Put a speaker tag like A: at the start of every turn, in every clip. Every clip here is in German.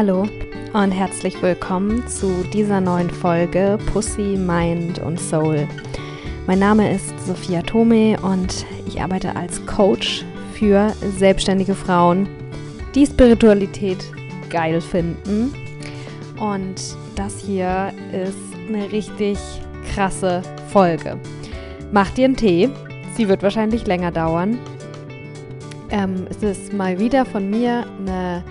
A: Hallo und herzlich willkommen zu dieser neuen Folge Pussy, Mind und Soul. Mein Name ist Sophia Tome und ich arbeite als Coach für selbstständige Frauen, die Spiritualität geil finden. Und das hier ist eine richtig krasse Folge. Macht dir einen Tee, sie wird wahrscheinlich länger dauern. Ähm, es ist mal wieder von mir eine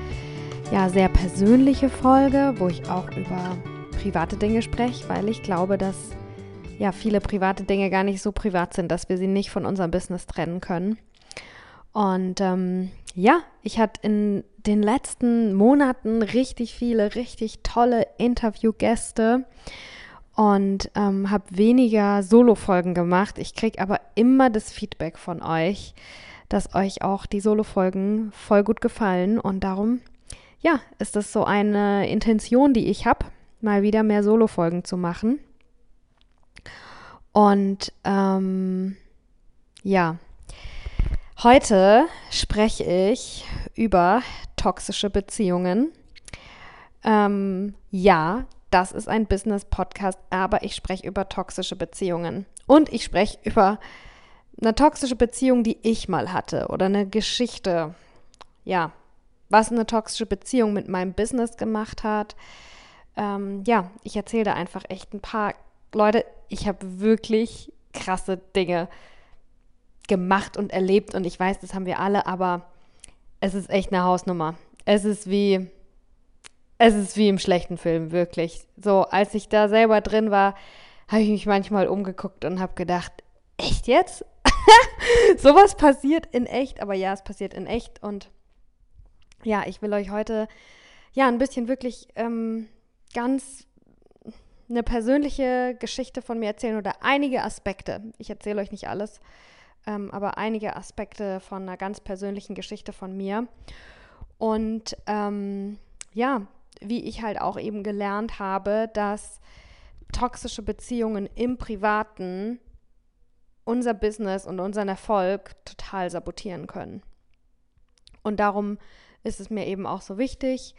A: ja, sehr persönliche Folge, wo ich auch über private Dinge spreche, weil ich glaube, dass ja viele private Dinge gar nicht so privat sind, dass wir sie nicht von unserem Business trennen können. Und ähm, ja, ich hatte in den letzten Monaten richtig viele, richtig tolle Interviewgäste und ähm, habe weniger Solo-Folgen gemacht. Ich kriege aber immer das Feedback von euch, dass euch auch die Solo-Folgen voll gut gefallen und darum ja, ist das so eine Intention, die ich habe, mal wieder mehr Solo-Folgen zu machen. Und ähm, ja, heute spreche ich über toxische Beziehungen. Ähm, ja, das ist ein Business-Podcast, aber ich spreche über toxische Beziehungen. Und ich spreche über eine toxische Beziehung, die ich mal hatte oder eine Geschichte. Ja, was eine toxische Beziehung mit meinem Business gemacht hat. Ähm, ja, ich erzähle da einfach echt ein paar. Leute, ich habe wirklich krasse Dinge gemacht und erlebt und ich weiß, das haben wir alle, aber es ist echt eine Hausnummer. Es ist wie, es ist wie im schlechten Film, wirklich. So, als ich da selber drin war, habe ich mich manchmal umgeguckt und habe gedacht, echt jetzt? Sowas passiert in echt, aber ja, es passiert in echt und ja, ich will euch heute ja ein bisschen wirklich ähm, ganz eine persönliche Geschichte von mir erzählen oder einige Aspekte. Ich erzähle euch nicht alles, ähm, aber einige Aspekte von einer ganz persönlichen Geschichte von mir. Und ähm, ja, wie ich halt auch eben gelernt habe, dass toxische Beziehungen im Privaten unser Business und unseren Erfolg total sabotieren können. Und darum ist es mir eben auch so wichtig,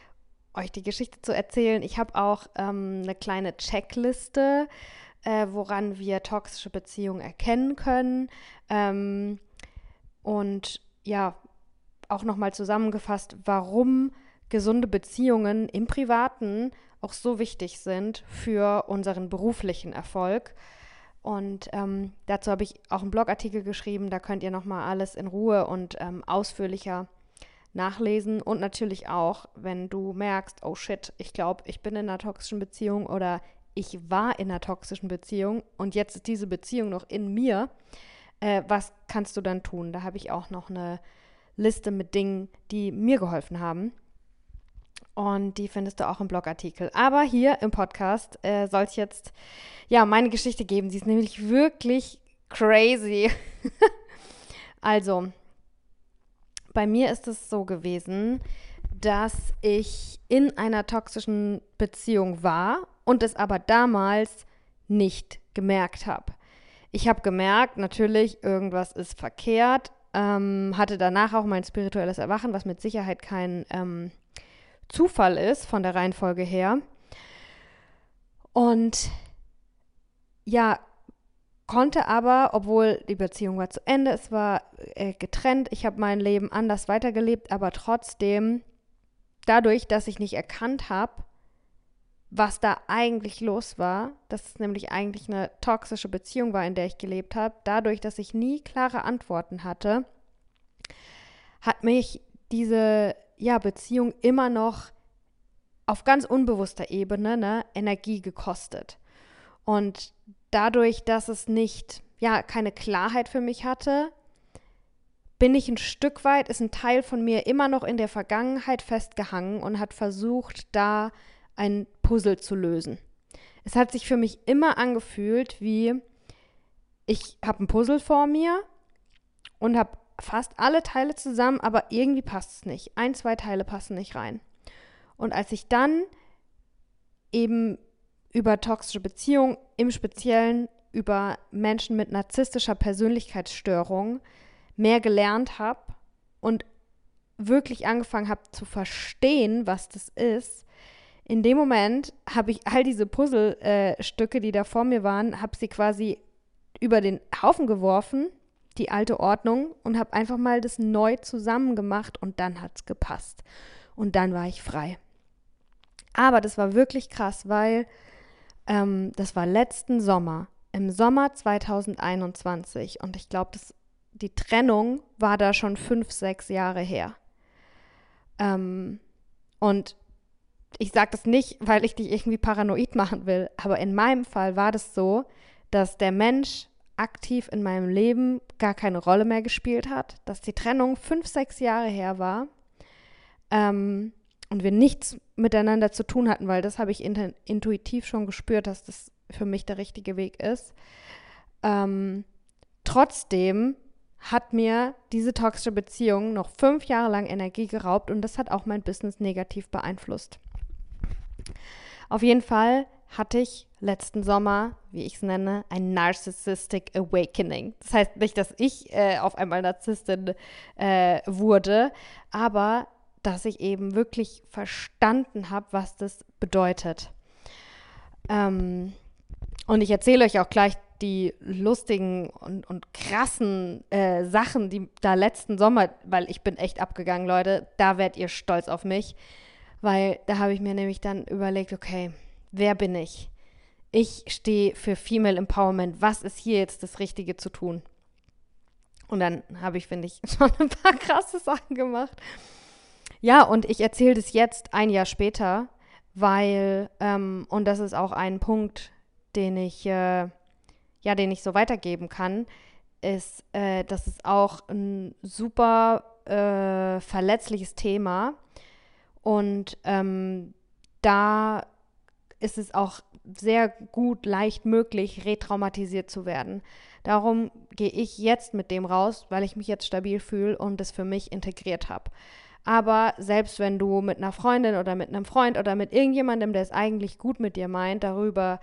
A: euch die Geschichte zu erzählen. Ich habe auch ähm, eine kleine Checkliste, äh, woran wir toxische Beziehungen erkennen können. Ähm, und ja, auch nochmal zusammengefasst, warum gesunde Beziehungen im Privaten auch so wichtig sind für unseren beruflichen Erfolg. Und ähm, dazu habe ich auch einen Blogartikel geschrieben, da könnt ihr nochmal alles in Ruhe und ähm, ausführlicher nachlesen und natürlich auch, wenn du merkst, oh shit, ich glaube, ich bin in einer toxischen Beziehung oder ich war in einer toxischen Beziehung und jetzt ist diese Beziehung noch in mir, äh, was kannst du dann tun? Da habe ich auch noch eine Liste mit Dingen, die mir geholfen haben. Und die findest du auch im Blogartikel. Aber hier im Podcast äh, soll es jetzt ja meine Geschichte geben. Sie ist nämlich wirklich crazy. also, bei mir ist es so gewesen, dass ich in einer toxischen Beziehung war und es aber damals nicht gemerkt habe. Ich habe gemerkt, natürlich, irgendwas ist verkehrt, ähm, hatte danach auch mein spirituelles Erwachen, was mit Sicherheit kein ähm, Zufall ist von der Reihenfolge her. Und ja, konnte aber, obwohl die Beziehung war zu Ende, es war äh, getrennt, ich habe mein Leben anders weitergelebt, aber trotzdem, dadurch, dass ich nicht erkannt habe, was da eigentlich los war, dass es nämlich eigentlich eine toxische Beziehung war, in der ich gelebt habe, dadurch, dass ich nie klare Antworten hatte, hat mich diese ja, Beziehung immer noch auf ganz unbewusster Ebene ne, Energie gekostet. Und dadurch, dass es nicht, ja, keine Klarheit für mich hatte, bin ich ein Stück weit, ist ein Teil von mir immer noch in der Vergangenheit festgehangen und hat versucht, da ein Puzzle zu lösen. Es hat sich für mich immer angefühlt, wie ich habe ein Puzzle vor mir und habe fast alle Teile zusammen, aber irgendwie passt es nicht. Ein, zwei Teile passen nicht rein. Und als ich dann eben über toxische Beziehungen, im Speziellen über Menschen mit narzisstischer Persönlichkeitsstörung mehr gelernt habe und wirklich angefangen habe zu verstehen, was das ist, in dem Moment habe ich all diese Puzzlestücke, äh, die da vor mir waren, habe sie quasi über den Haufen geworfen, die alte Ordnung, und habe einfach mal das neu zusammen gemacht und dann hat es gepasst. Und dann war ich frei. Aber das war wirklich krass, weil ähm, das war letzten Sommer, im Sommer 2021. Und ich glaube, die Trennung war da schon fünf, sechs Jahre her. Ähm, und ich sage das nicht, weil ich dich irgendwie paranoid machen will, aber in meinem Fall war das so, dass der Mensch aktiv in meinem Leben gar keine Rolle mehr gespielt hat, dass die Trennung fünf, sechs Jahre her war ähm, und wir nichts miteinander zu tun hatten, weil das habe ich intuitiv schon gespürt, dass das für mich der richtige Weg ist. Ähm, trotzdem hat mir diese toxische Beziehung noch fünf Jahre lang Energie geraubt und das hat auch mein Business negativ beeinflusst. Auf jeden Fall hatte ich letzten Sommer, wie ich es nenne, ein Narcissistic Awakening. Das heißt nicht, dass ich äh, auf einmal Narzisstin äh, wurde, aber dass ich eben wirklich verstanden habe, was das bedeutet. Ähm, und ich erzähle euch auch gleich die lustigen und, und krassen äh, Sachen, die da letzten Sommer, weil ich bin echt abgegangen, Leute, da werdet ihr stolz auf mich, weil da habe ich mir nämlich dann überlegt, okay, wer bin ich? Ich stehe für Female Empowerment. Was ist hier jetzt das Richtige zu tun? Und dann habe ich, finde ich, schon ein paar krasse Sachen gemacht. Ja, und ich erzähle das jetzt ein Jahr später, weil, ähm, und das ist auch ein Punkt, den ich, äh, ja, den ich so weitergeben kann, ist, äh, das ist auch ein super äh, verletzliches Thema. Und ähm, da ist es auch sehr gut, leicht möglich, retraumatisiert zu werden. Darum gehe ich jetzt mit dem raus, weil ich mich jetzt stabil fühle und es für mich integriert habe. Aber selbst wenn du mit einer Freundin oder mit einem Freund oder mit irgendjemandem, der es eigentlich gut mit dir meint, darüber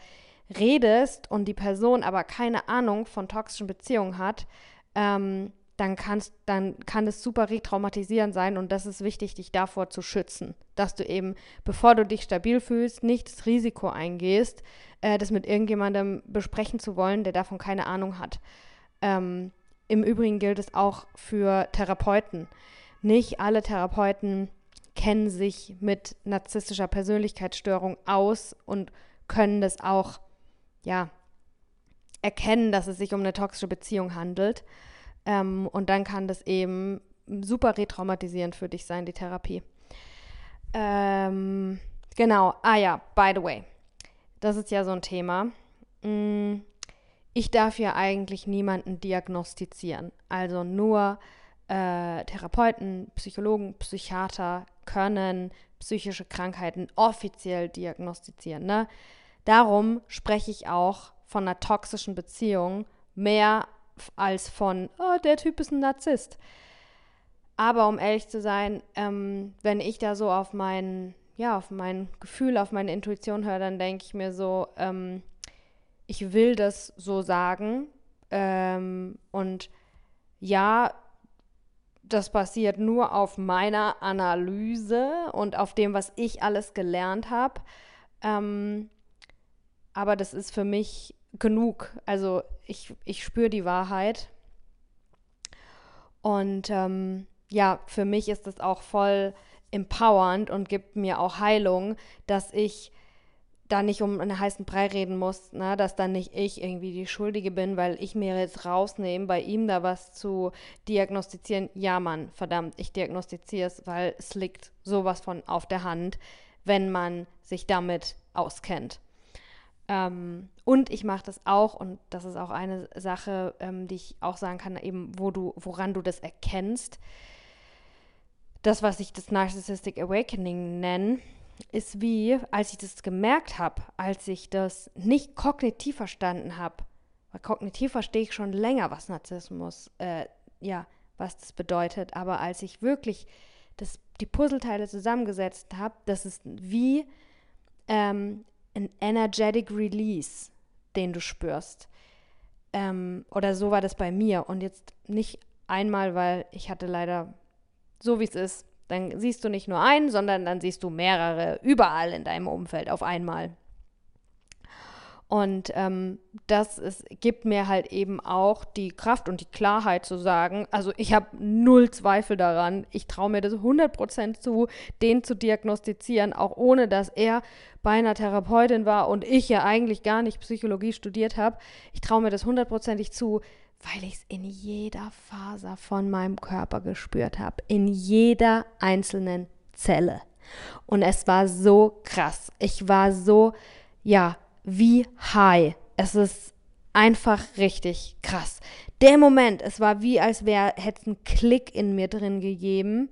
A: redest und die Person aber keine Ahnung von toxischen Beziehungen hat, ähm, dann, kannst, dann kann es super retraumatisierend sein und das ist wichtig, dich davor zu schützen. Dass du eben, bevor du dich stabil fühlst, nicht das Risiko eingehst, äh, das mit irgendjemandem besprechen zu wollen, der davon keine Ahnung hat. Ähm, Im Übrigen gilt es auch für Therapeuten. Nicht alle Therapeuten kennen sich mit narzisstischer Persönlichkeitsstörung aus und können das auch, ja, erkennen, dass es sich um eine toxische Beziehung handelt. Ähm, und dann kann das eben super retraumatisierend für dich sein, die Therapie. Ähm, genau, ah ja, by the way, das ist ja so ein Thema. Mm, ich darf ja eigentlich niemanden diagnostizieren. Also nur äh, Therapeuten, Psychologen, Psychiater können psychische Krankheiten offiziell diagnostizieren. Ne? Darum spreche ich auch von einer toxischen Beziehung mehr als von, oh, der Typ ist ein Narzisst. Aber um ehrlich zu sein, ähm, wenn ich da so auf mein, ja, auf mein Gefühl, auf meine Intuition höre, dann denke ich mir so, ähm, ich will das so sagen. Ähm, und ja, das basiert nur auf meiner Analyse und auf dem, was ich alles gelernt habe. Ähm, aber das ist für mich genug. Also ich, ich spüre die Wahrheit. Und ähm, ja, für mich ist das auch voll empowernd und gibt mir auch Heilung, dass ich da nicht um einen heißen Brei reden muss, ne? dass dann nicht ich irgendwie die Schuldige bin, weil ich mir jetzt rausnehme, bei ihm da was zu diagnostizieren. Ja, Mann, verdammt, ich diagnostiziere es, weil es liegt sowas von auf der Hand, wenn man sich damit auskennt. Ähm, und ich mache das auch, und das ist auch eine Sache, ähm, die ich auch sagen kann, eben, wo du, woran du das erkennst. Das, was ich das Narcissistic Awakening nenne, ist wie, als ich das gemerkt habe, als ich das nicht kognitiv verstanden habe. Weil kognitiv verstehe ich schon länger, was Narzissmus, äh, ja, was das bedeutet. Aber als ich wirklich das, die Puzzleteile zusammengesetzt habe, das ist wie ähm, ein energetic release, den du spürst. Ähm, oder so war das bei mir. Und jetzt nicht einmal, weil ich hatte leider so wie es ist. Dann siehst du nicht nur einen, sondern dann siehst du mehrere überall in deinem Umfeld auf einmal. Und ähm, das ist, gibt mir halt eben auch die Kraft und die Klarheit zu sagen, also ich habe null Zweifel daran, ich traue mir das 100% zu, den zu diagnostizieren, auch ohne dass er bei einer Therapeutin war und ich ja eigentlich gar nicht Psychologie studiert habe. Ich traue mir das hundertprozentig zu, weil ich es in jeder Faser von meinem Körper gespürt habe, in jeder einzelnen Zelle. Und es war so krass. Ich war so, ja, wie high. Es ist einfach richtig krass. Der Moment, es war wie, als wäre, hätte es einen Klick in mir drin gegeben.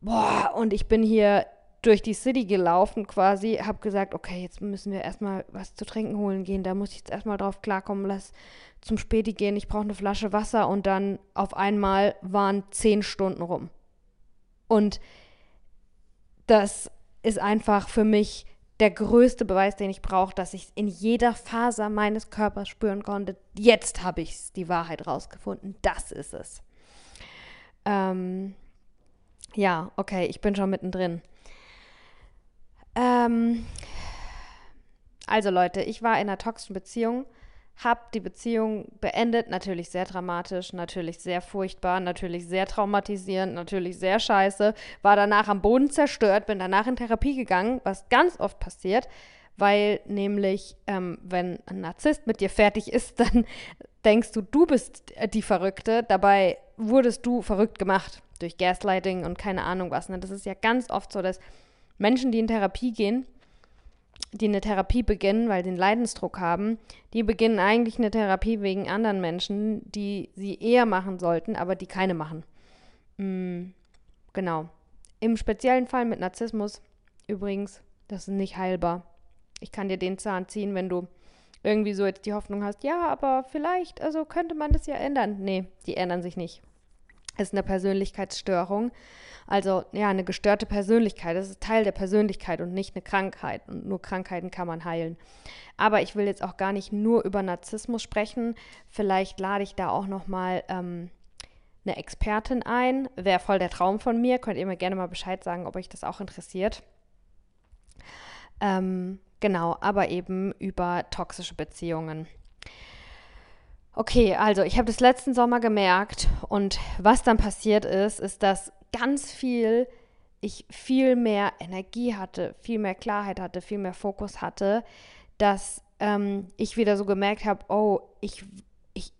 A: Boah, und ich bin hier durch die City gelaufen quasi, habe gesagt, okay, jetzt müssen wir erstmal was zu trinken holen gehen. Da muss ich jetzt erstmal drauf klarkommen, lass zum Späti gehen, ich brauche eine Flasche Wasser und dann auf einmal waren zehn Stunden rum. Und das ist einfach für mich der größte Beweis, den ich brauche, dass ich in jeder Faser meines Körpers spüren konnte. Jetzt habe ich die Wahrheit rausgefunden. Das ist es. Ähm, ja, okay, ich bin schon mittendrin. Ähm, also Leute, ich war in einer toxischen Beziehung habe die Beziehung beendet. Natürlich sehr dramatisch, natürlich sehr furchtbar, natürlich sehr traumatisierend, natürlich sehr scheiße. War danach am Boden zerstört, bin danach in Therapie gegangen, was ganz oft passiert, weil nämlich, ähm, wenn ein Narzisst mit dir fertig ist, dann denkst du, du bist die Verrückte. Dabei wurdest du verrückt gemacht durch Gaslighting und keine Ahnung was. Ne? Das ist ja ganz oft so, dass Menschen, die in Therapie gehen, die eine Therapie beginnen, weil sie einen Leidensdruck haben, die beginnen eigentlich eine Therapie wegen anderen Menschen, die sie eher machen sollten, aber die keine machen. Mhm. Genau. Im speziellen Fall mit Narzissmus übrigens, das ist nicht heilbar. Ich kann dir den Zahn ziehen, wenn du irgendwie so jetzt die Hoffnung hast, ja, aber vielleicht, also könnte man das ja ändern. Nee, die ändern sich nicht. Ist eine Persönlichkeitsstörung. Also ja, eine gestörte Persönlichkeit, das ist Teil der Persönlichkeit und nicht eine Krankheit. Und nur Krankheiten kann man heilen. Aber ich will jetzt auch gar nicht nur über Narzissmus sprechen. Vielleicht lade ich da auch noch mal ähm, eine Expertin ein. Wäre voll der Traum von mir. Könnt ihr mir gerne mal Bescheid sagen, ob euch das auch interessiert. Ähm, genau, aber eben über toxische Beziehungen. Okay, also ich habe das letzten Sommer gemerkt und was dann passiert ist, ist, dass ganz viel, ich viel mehr Energie hatte, viel mehr Klarheit hatte, viel mehr Fokus hatte, dass ähm, ich wieder so gemerkt habe, oh, ich, ich,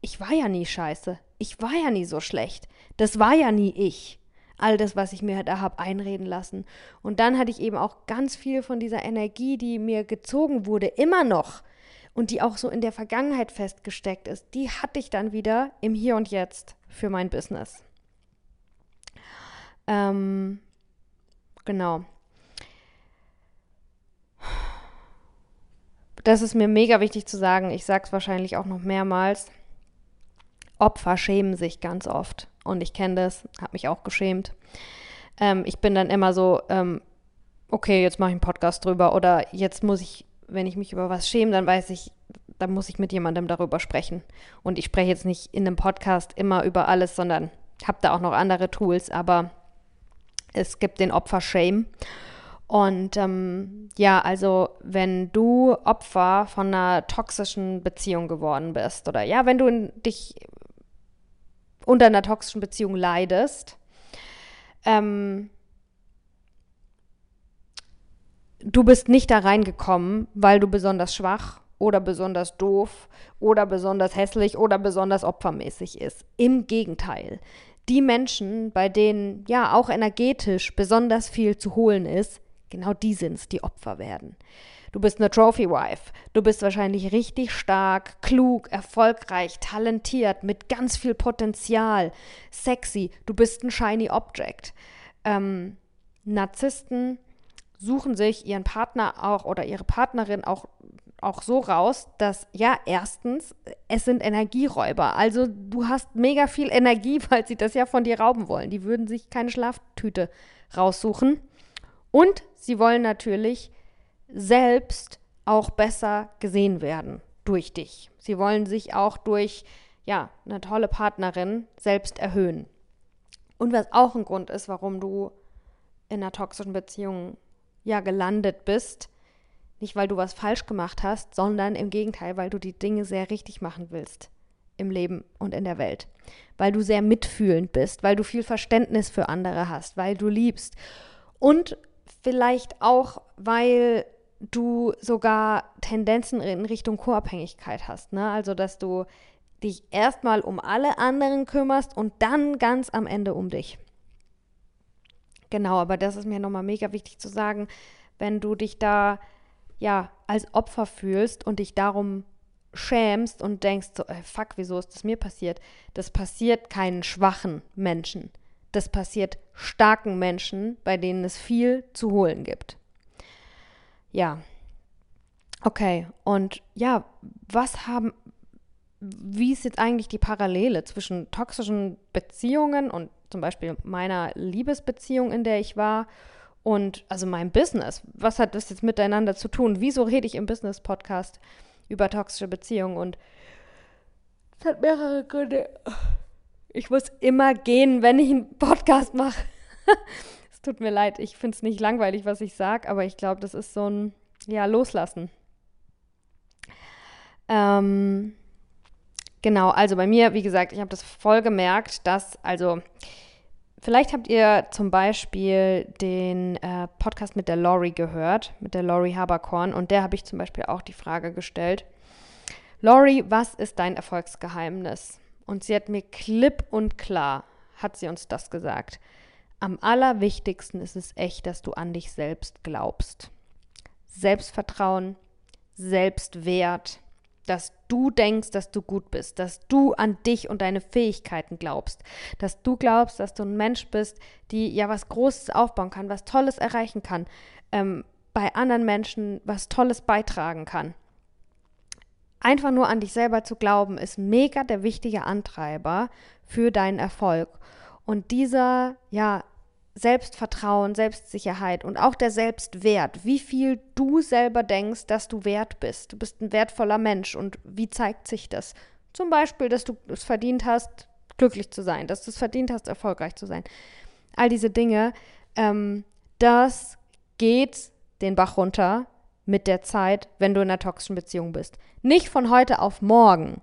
A: ich war ja nie scheiße. Ich war ja nie so schlecht. Das war ja nie ich. All das, was ich mir da habe einreden lassen. Und dann hatte ich eben auch ganz viel von dieser Energie, die mir gezogen wurde, immer noch und die auch so in der Vergangenheit festgesteckt ist, die hatte ich dann wieder im Hier und Jetzt für mein Business. Ähm, genau. Das ist mir mega wichtig zu sagen. Ich sage es wahrscheinlich auch noch mehrmals. Opfer schämen sich ganz oft. Und ich kenne das, habe mich auch geschämt. Ähm, ich bin dann immer so, ähm, okay, jetzt mache ich einen Podcast drüber. Oder jetzt muss ich, wenn ich mich über was schäme, dann weiß ich, dann muss ich mit jemandem darüber sprechen. Und ich spreche jetzt nicht in einem Podcast immer über alles, sondern habe da auch noch andere Tools. Aber es gibt den Opfer-Shame. Und ähm, ja, also wenn du Opfer von einer toxischen Beziehung geworden bist oder ja, wenn du dich unter einer toxischen Beziehung leidest, ähm, du bist nicht da reingekommen, weil du besonders schwach oder besonders doof oder besonders hässlich oder besonders opfermäßig ist. Im Gegenteil die Menschen, bei denen ja auch energetisch besonders viel zu holen ist, genau die sind es, die Opfer werden. Du bist eine Trophy Wife. Du bist wahrscheinlich richtig stark, klug, erfolgreich, talentiert, mit ganz viel Potenzial, sexy. Du bist ein shiny Object. Ähm, Narzissten suchen sich ihren Partner auch oder ihre Partnerin auch auch so raus, dass ja, erstens, es sind Energieräuber. Also du hast mega viel Energie, weil sie das ja von dir rauben wollen. Die würden sich keine Schlaftüte raussuchen. Und sie wollen natürlich selbst auch besser gesehen werden durch dich. Sie wollen sich auch durch ja, eine tolle Partnerin selbst erhöhen. Und was auch ein Grund ist, warum du in einer toxischen Beziehung ja gelandet bist. Nicht, weil du was falsch gemacht hast, sondern im Gegenteil, weil du die Dinge sehr richtig machen willst im Leben und in der Welt. Weil du sehr mitfühlend bist, weil du viel Verständnis für andere hast, weil du liebst. Und vielleicht auch, weil du sogar Tendenzen in Richtung Co-Abhängigkeit hast. Ne? Also, dass du dich erstmal um alle anderen kümmerst und dann ganz am Ende um dich. Genau, aber das ist mir nochmal mega wichtig zu sagen, wenn du dich da ja als Opfer fühlst und dich darum schämst und denkst so, ey, fuck, wieso ist das mir passiert? Das passiert keinen schwachen Menschen. Das passiert starken Menschen, bei denen es viel zu holen gibt. Ja. Okay, und ja, was haben, wie ist jetzt eigentlich die Parallele zwischen toxischen Beziehungen und zum Beispiel meiner Liebesbeziehung, in der ich war, und also meinem Business? Was hat das jetzt miteinander zu tun? Wieso rede ich im Business-Podcast über toxische Beziehungen? Und es hat mehrere Gründe. Ich muss immer gehen, wenn ich einen Podcast mache. es tut mir leid, ich finde es nicht langweilig, was ich sage, aber ich glaube, das ist so ein, ja, Loslassen. Ähm, Genau, also bei mir, wie gesagt, ich habe das voll gemerkt, dass, also vielleicht habt ihr zum Beispiel den äh, Podcast mit der Lori gehört, mit der Lori Haberkorn, und der habe ich zum Beispiel auch die Frage gestellt, Lori, was ist dein Erfolgsgeheimnis? Und sie hat mir klipp und klar, hat sie uns das gesagt. Am allerwichtigsten ist es echt, dass du an dich selbst glaubst. Selbstvertrauen, Selbstwert, dass du denkst, dass du gut bist, dass du an dich und deine Fähigkeiten glaubst, dass du glaubst, dass du ein Mensch bist, die ja was Großes aufbauen kann, was Tolles erreichen kann, ähm, bei anderen Menschen was Tolles beitragen kann. Einfach nur an dich selber zu glauben, ist mega der wichtige Antreiber für deinen Erfolg. Und dieser, ja, Selbstvertrauen, Selbstsicherheit und auch der Selbstwert, wie viel du selber denkst, dass du wert bist. Du bist ein wertvoller Mensch und wie zeigt sich das? Zum Beispiel, dass du es verdient hast, glücklich zu sein, dass du es verdient hast, erfolgreich zu sein. All diese Dinge, ähm, das geht den Bach runter mit der Zeit, wenn du in einer toxischen Beziehung bist. Nicht von heute auf morgen,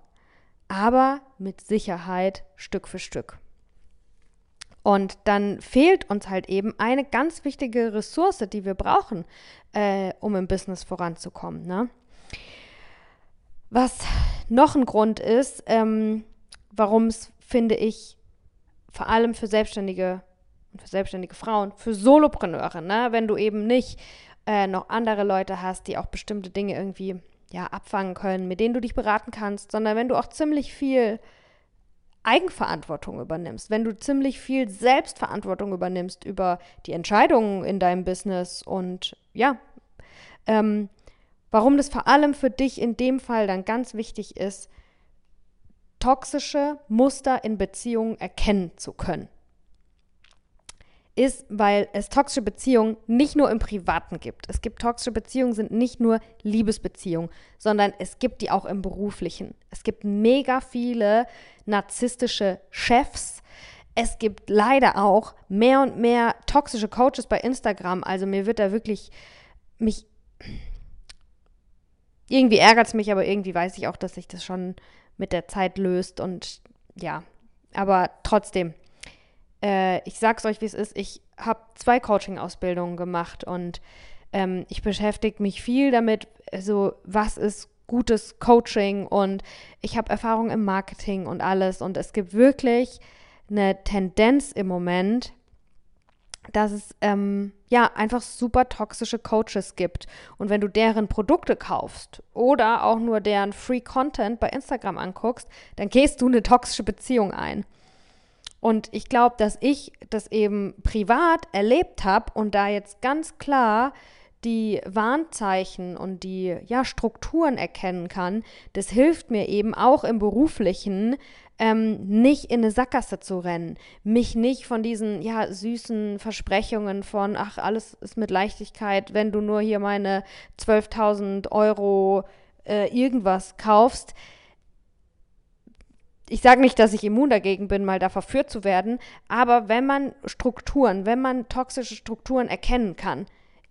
A: aber mit Sicherheit Stück für Stück. Und dann fehlt uns halt eben eine ganz wichtige Ressource, die wir brauchen, äh, um im Business voranzukommen. Ne? Was noch ein Grund ist, ähm, warum es, finde ich, vor allem für Selbstständige und für selbstständige Frauen, für Solopreneure, ne? wenn du eben nicht äh, noch andere Leute hast, die auch bestimmte Dinge irgendwie ja, abfangen können, mit denen du dich beraten kannst, sondern wenn du auch ziemlich viel Eigenverantwortung übernimmst, wenn du ziemlich viel Selbstverantwortung übernimmst über die Entscheidungen in deinem Business und ja, ähm, warum das vor allem für dich in dem Fall dann ganz wichtig ist, toxische Muster in Beziehungen erkennen zu können ist, weil es toxische Beziehungen nicht nur im Privaten gibt. Es gibt toxische Beziehungen, sind nicht nur Liebesbeziehungen, sondern es gibt die auch im Beruflichen. Es gibt mega viele narzisstische Chefs. Es gibt leider auch mehr und mehr toxische Coaches bei Instagram. Also mir wird da wirklich mich irgendwie ärgert es mich, aber irgendwie weiß ich auch, dass sich das schon mit der Zeit löst und ja, aber trotzdem, äh, ich sag's euch, wie es ist, ich habe zwei Coaching-Ausbildungen gemacht und ähm, ich beschäftige mich viel damit, so was ist gutes Coaching und ich habe Erfahrung im Marketing und alles und es gibt wirklich eine Tendenz im Moment, dass es ähm, ja einfach super toxische Coaches gibt. Und wenn du deren Produkte kaufst oder auch nur deren Free Content bei Instagram anguckst, dann gehst du eine toxische Beziehung ein. Und ich glaube, dass ich das eben privat erlebt habe und da jetzt ganz klar die Warnzeichen und die ja, Strukturen erkennen kann, das hilft mir eben auch im beruflichen, ähm, nicht in eine Sackgasse zu rennen, mich nicht von diesen ja süßen Versprechungen von ach alles ist mit Leichtigkeit, wenn du nur hier meine 12.000 Euro äh, irgendwas kaufst, ich sage nicht, dass ich immun dagegen bin, mal da verführt zu werden, aber wenn man Strukturen, wenn man toxische Strukturen erkennen kann,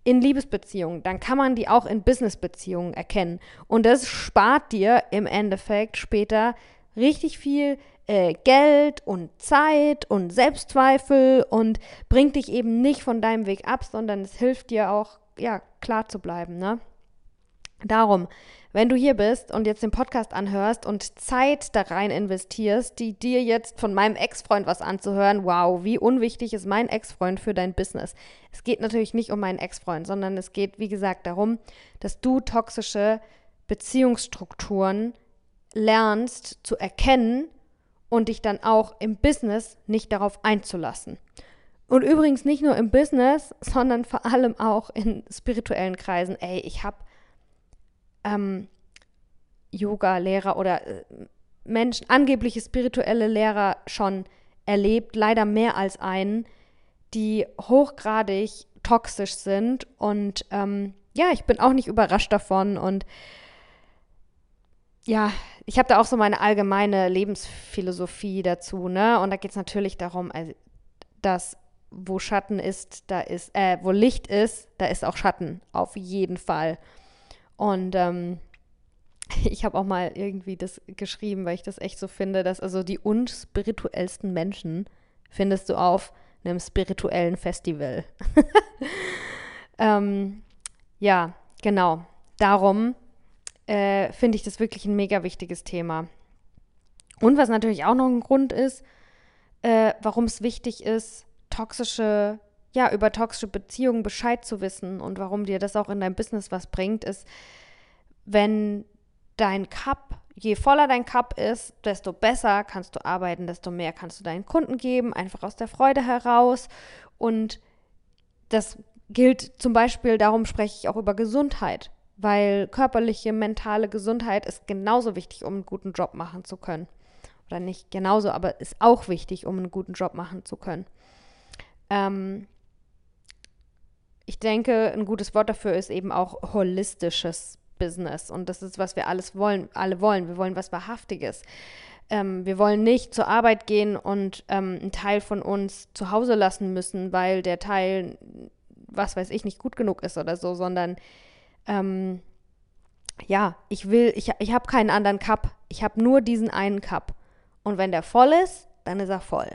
A: in Liebesbeziehungen, dann kann man die auch in Businessbeziehungen erkennen. Und das spart dir im Endeffekt später richtig viel äh, Geld und Zeit und Selbstzweifel und bringt dich eben nicht von deinem Weg ab, sondern es hilft dir auch, ja, klar zu bleiben, ne? Darum, wenn du hier bist und jetzt den Podcast anhörst und Zeit da rein investierst, die dir jetzt von meinem Ex-Freund was anzuhören, wow, wie unwichtig ist mein Ex-Freund für dein Business? Es geht natürlich nicht um meinen Ex-Freund, sondern es geht, wie gesagt, darum, dass du toxische Beziehungsstrukturen lernst zu erkennen und dich dann auch im Business nicht darauf einzulassen. Und übrigens nicht nur im Business, sondern vor allem auch in spirituellen Kreisen. Ey, ich habe ähm, Yoga-Lehrer oder äh, Menschen, angebliche spirituelle Lehrer schon erlebt, leider mehr als einen, die hochgradig toxisch sind. Und ähm, ja, ich bin auch nicht überrascht davon. Und ja, ich habe da auch so meine allgemeine Lebensphilosophie dazu, ne? Und da geht es natürlich darum, also, dass wo Schatten ist, da ist, äh, wo Licht ist, da ist auch Schatten, auf jeden Fall. Und ähm, ich habe auch mal irgendwie das geschrieben, weil ich das echt so finde, dass also die unspirituellsten Menschen findest du auf einem spirituellen Festival. ähm, ja, genau. Darum äh, finde ich das wirklich ein mega wichtiges Thema. Und was natürlich auch noch ein Grund ist, äh, warum es wichtig ist, toxische ja, über toxische Beziehungen Bescheid zu wissen und warum dir das auch in deinem Business was bringt, ist, wenn dein Cup, je voller dein Cup ist, desto besser kannst du arbeiten, desto mehr kannst du deinen Kunden geben, einfach aus der Freude heraus. Und das gilt zum Beispiel, darum spreche ich auch über Gesundheit, weil körperliche, mentale Gesundheit ist genauso wichtig, um einen guten Job machen zu können. Oder nicht genauso, aber ist auch wichtig, um einen guten Job machen zu können. Ähm, ich denke, ein gutes Wort dafür ist eben auch holistisches Business. Und das ist, was wir alles wollen, alle wollen. Wir wollen was Wahrhaftiges. Ähm, wir wollen nicht zur Arbeit gehen und ähm, einen Teil von uns zu Hause lassen müssen, weil der Teil, was weiß ich, nicht gut genug ist oder so, sondern ähm, ja, ich will, ich, ich habe keinen anderen Cup. Ich habe nur diesen einen Cup. Und wenn der voll ist, dann ist er voll.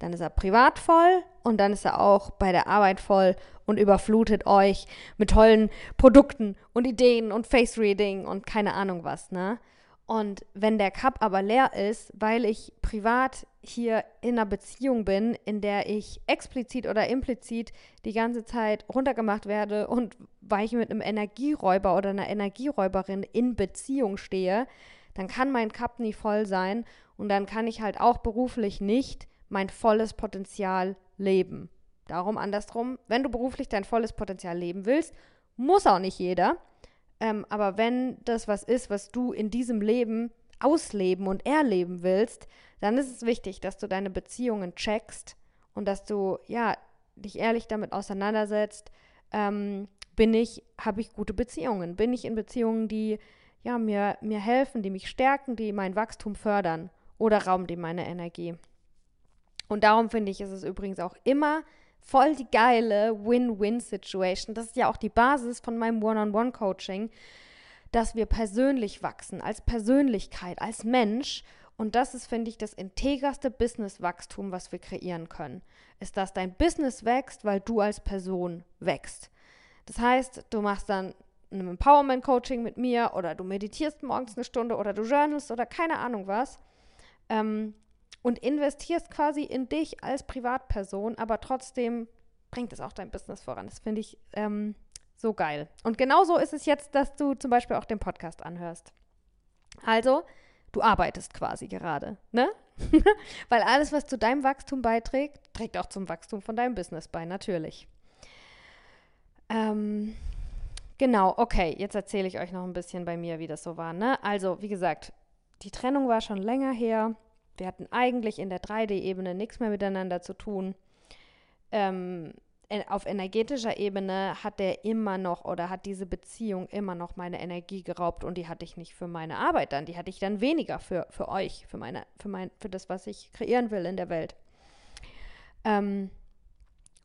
A: Dann ist er privat voll und dann ist er auch bei der Arbeit voll und überflutet euch mit tollen Produkten und Ideen und Face Reading und keine Ahnung was, ne? Und wenn der Cup aber leer ist, weil ich privat hier in einer Beziehung bin, in der ich explizit oder implizit die ganze Zeit runtergemacht werde und weil ich mit einem Energieräuber oder einer Energieräuberin in Beziehung stehe, dann kann mein Cup nie voll sein und dann kann ich halt auch beruflich nicht mein volles Potenzial leben. Darum andersrum, wenn du beruflich dein volles Potenzial leben willst, muss auch nicht jeder. Ähm, aber wenn das was ist, was du in diesem Leben ausleben und erleben willst, dann ist es wichtig, dass du deine Beziehungen checkst und dass du ja dich ehrlich damit auseinandersetzt. Ähm, bin ich, habe ich gute Beziehungen? Bin ich in Beziehungen, die ja mir, mir helfen, die mich stärken, die mein Wachstum fördern oder rauben die meine Energie? Und darum finde ich, ist es übrigens auch immer voll die geile Win-Win-Situation. Das ist ja auch die Basis von meinem One-on-One-Coaching, dass wir persönlich wachsen, als Persönlichkeit, als Mensch. Und das ist, finde ich, das integerste Business-Wachstum, was wir kreieren können. Ist, dass dein Business wächst, weil du als Person wächst. Das heißt, du machst dann ein Empowerment-Coaching mit mir oder du meditierst morgens eine Stunde oder du journalst oder keine Ahnung was. Ähm, und investierst quasi in dich als Privatperson, aber trotzdem bringt es auch dein Business voran. Das finde ich ähm, so geil. Und genauso ist es jetzt, dass du zum Beispiel auch den Podcast anhörst. Also, du arbeitest quasi gerade, ne? Weil alles, was zu deinem Wachstum beiträgt, trägt auch zum Wachstum von deinem Business bei, natürlich. Ähm, genau, okay, jetzt erzähle ich euch noch ein bisschen bei mir, wie das so war, ne? Also, wie gesagt, die Trennung war schon länger her. Wir hatten eigentlich in der 3D-Ebene nichts mehr miteinander zu tun. Ähm, auf energetischer Ebene hat der immer noch oder hat diese Beziehung immer noch meine Energie geraubt und die hatte ich nicht für meine Arbeit dann, die hatte ich dann weniger für, für euch, für meine, für mein, für das, was ich kreieren will in der Welt. Ähm,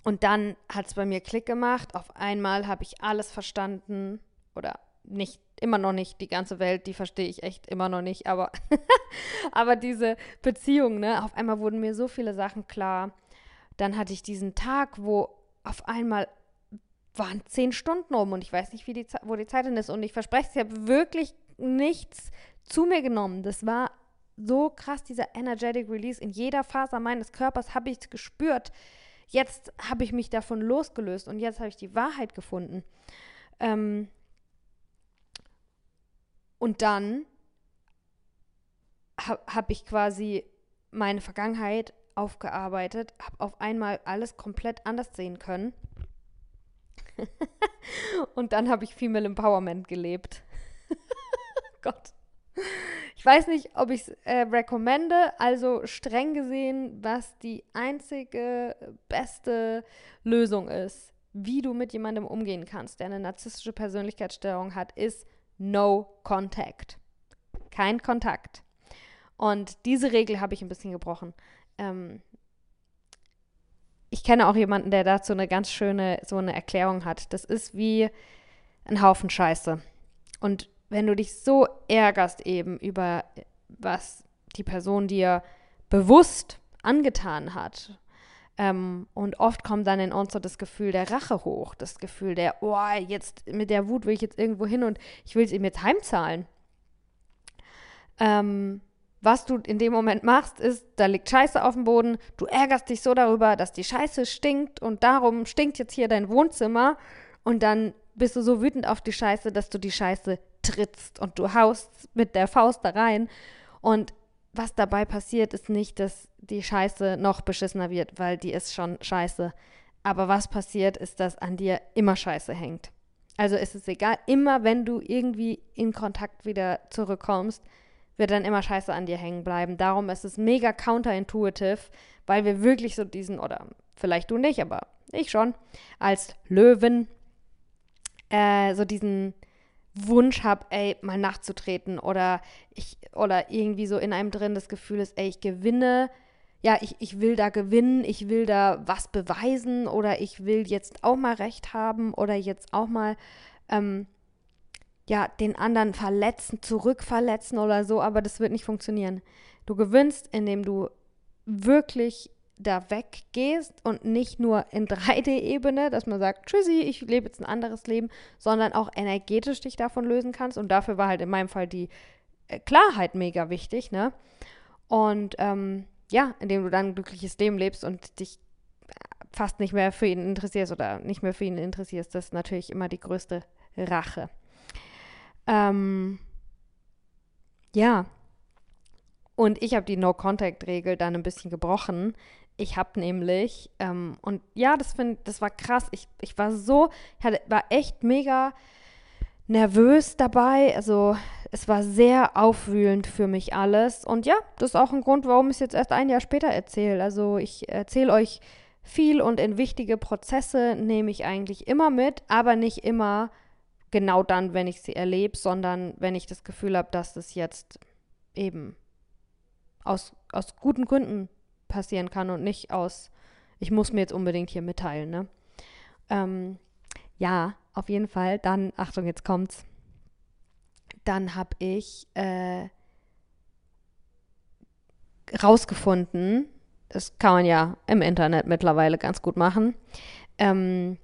A: und dann hat es bei mir Klick gemacht. Auf einmal habe ich alles verstanden oder nicht, immer noch nicht die ganze Welt, die verstehe ich echt immer noch nicht, aber, aber diese Beziehung, ne, auf einmal wurden mir so viele Sachen klar. Dann hatte ich diesen Tag, wo auf einmal waren zehn Stunden um und ich weiß nicht, wie die, wo die Zeit hin ist. Und ich verspreche es, ich habe wirklich nichts zu mir genommen. Das war so krass, dieser Energetic Release. In jeder Faser meines Körpers habe ich es gespürt. Jetzt habe ich mich davon losgelöst und jetzt habe ich die Wahrheit gefunden. Ähm und dann habe hab ich quasi meine Vergangenheit aufgearbeitet, habe auf einmal alles komplett anders sehen können. und dann habe ich Female Empowerment gelebt. Gott. Ich weiß nicht, ob ich es äh, recommende. Also streng gesehen, was die einzige beste Lösung ist, wie du mit jemandem umgehen kannst, der eine narzisstische Persönlichkeitsstörung hat, ist No Contact. Kein Kontakt. Und diese Regel habe ich ein bisschen gebrochen. Ähm, ich kenne auch jemanden, der dazu eine ganz schöne, so eine Erklärung hat. Das ist wie ein Haufen Scheiße. Und wenn du dich so ärgerst eben über was die Person dir bewusst angetan hat, ähm, und oft kommt dann in uns so das Gefühl der Rache hoch, das Gefühl der, oh, jetzt mit der Wut will ich jetzt irgendwo hin und ich will es ihm jetzt heimzahlen. Ähm, was du in dem Moment machst, ist, da liegt Scheiße auf dem Boden, du ärgerst dich so darüber, dass die Scheiße stinkt und darum stinkt jetzt hier dein Wohnzimmer und dann bist du so wütend auf die Scheiße, dass du die Scheiße trittst und du haust mit der Faust da rein und was dabei passiert, ist nicht, dass die Scheiße noch beschissener wird, weil die ist schon scheiße. Aber was passiert, ist, dass an dir immer Scheiße hängt. Also ist es egal, immer wenn du irgendwie in Kontakt wieder zurückkommst, wird dann immer Scheiße an dir hängen bleiben. Darum ist es mega counterintuitive, weil wir wirklich so diesen, oder vielleicht du nicht, aber ich schon, als Löwen äh, so diesen Wunsch habe, ey, mal nachzutreten oder ich, oder irgendwie so in einem drin das Gefühl ist, ey, ich gewinne, ja, ich, ich will da gewinnen, ich will da was beweisen oder ich will jetzt auch mal recht haben oder jetzt auch mal ähm, ja, den anderen verletzen, zurückverletzen oder so, aber das wird nicht funktionieren. Du gewinnst, indem du wirklich da weggehst und nicht nur in 3D-Ebene, dass man sagt, tschüssi, ich lebe jetzt ein anderes Leben, sondern auch energetisch dich davon lösen kannst. Und dafür war halt in meinem Fall die äh, Klarheit mega wichtig, ne? Und ähm, ja, indem du dann ein glückliches Leben lebst und dich fast nicht mehr für ihn interessierst oder nicht mehr für ihn interessierst, das ist natürlich immer die größte Rache. Ähm, ja. Und ich habe die No-Contact-Regel dann ein bisschen gebrochen. Ich habe nämlich, ähm, und ja, das, find, das war krass. Ich, ich war so, ich hatte, war echt mega nervös dabei. Also es war sehr aufwühlend für mich alles. Und ja, das ist auch ein Grund, warum ich es jetzt erst ein Jahr später erzähle. Also ich erzähle euch viel und in wichtige Prozesse nehme ich eigentlich immer mit, aber nicht immer genau dann, wenn ich sie erlebe, sondern wenn ich das Gefühl habe, dass das jetzt eben aus, aus guten Gründen passieren kann und nicht aus, ich muss mir jetzt unbedingt hier mitteilen. Ne? Ähm, ja, auf jeden Fall. Dann, Achtung, jetzt kommt's. Dann habe ich äh, rausgefunden, das kann man ja im Internet mittlerweile ganz gut machen, ähm,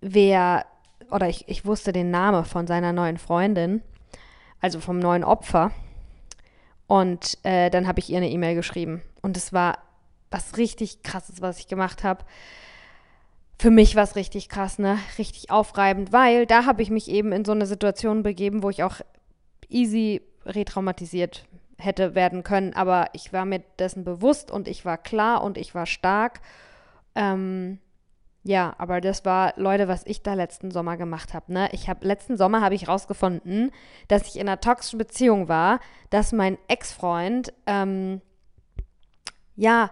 A: wer oder ich, ich wusste den Namen von seiner neuen Freundin, also vom neuen Opfer. Und äh, dann habe ich ihr eine E-Mail geschrieben. Und es war was richtig krasses, was ich gemacht habe. Für mich war es richtig krass, ne? Richtig aufreibend, weil da habe ich mich eben in so eine Situation begeben, wo ich auch easy retraumatisiert hätte werden können. Aber ich war mir dessen bewusst und ich war klar und ich war stark. Ähm, ja, aber das war, Leute, was ich da letzten Sommer gemacht habe. Ne? Ich habe letzten Sommer habe ich rausgefunden, dass ich in einer toxischen Beziehung war, dass mein Ex-Freund ähm, ja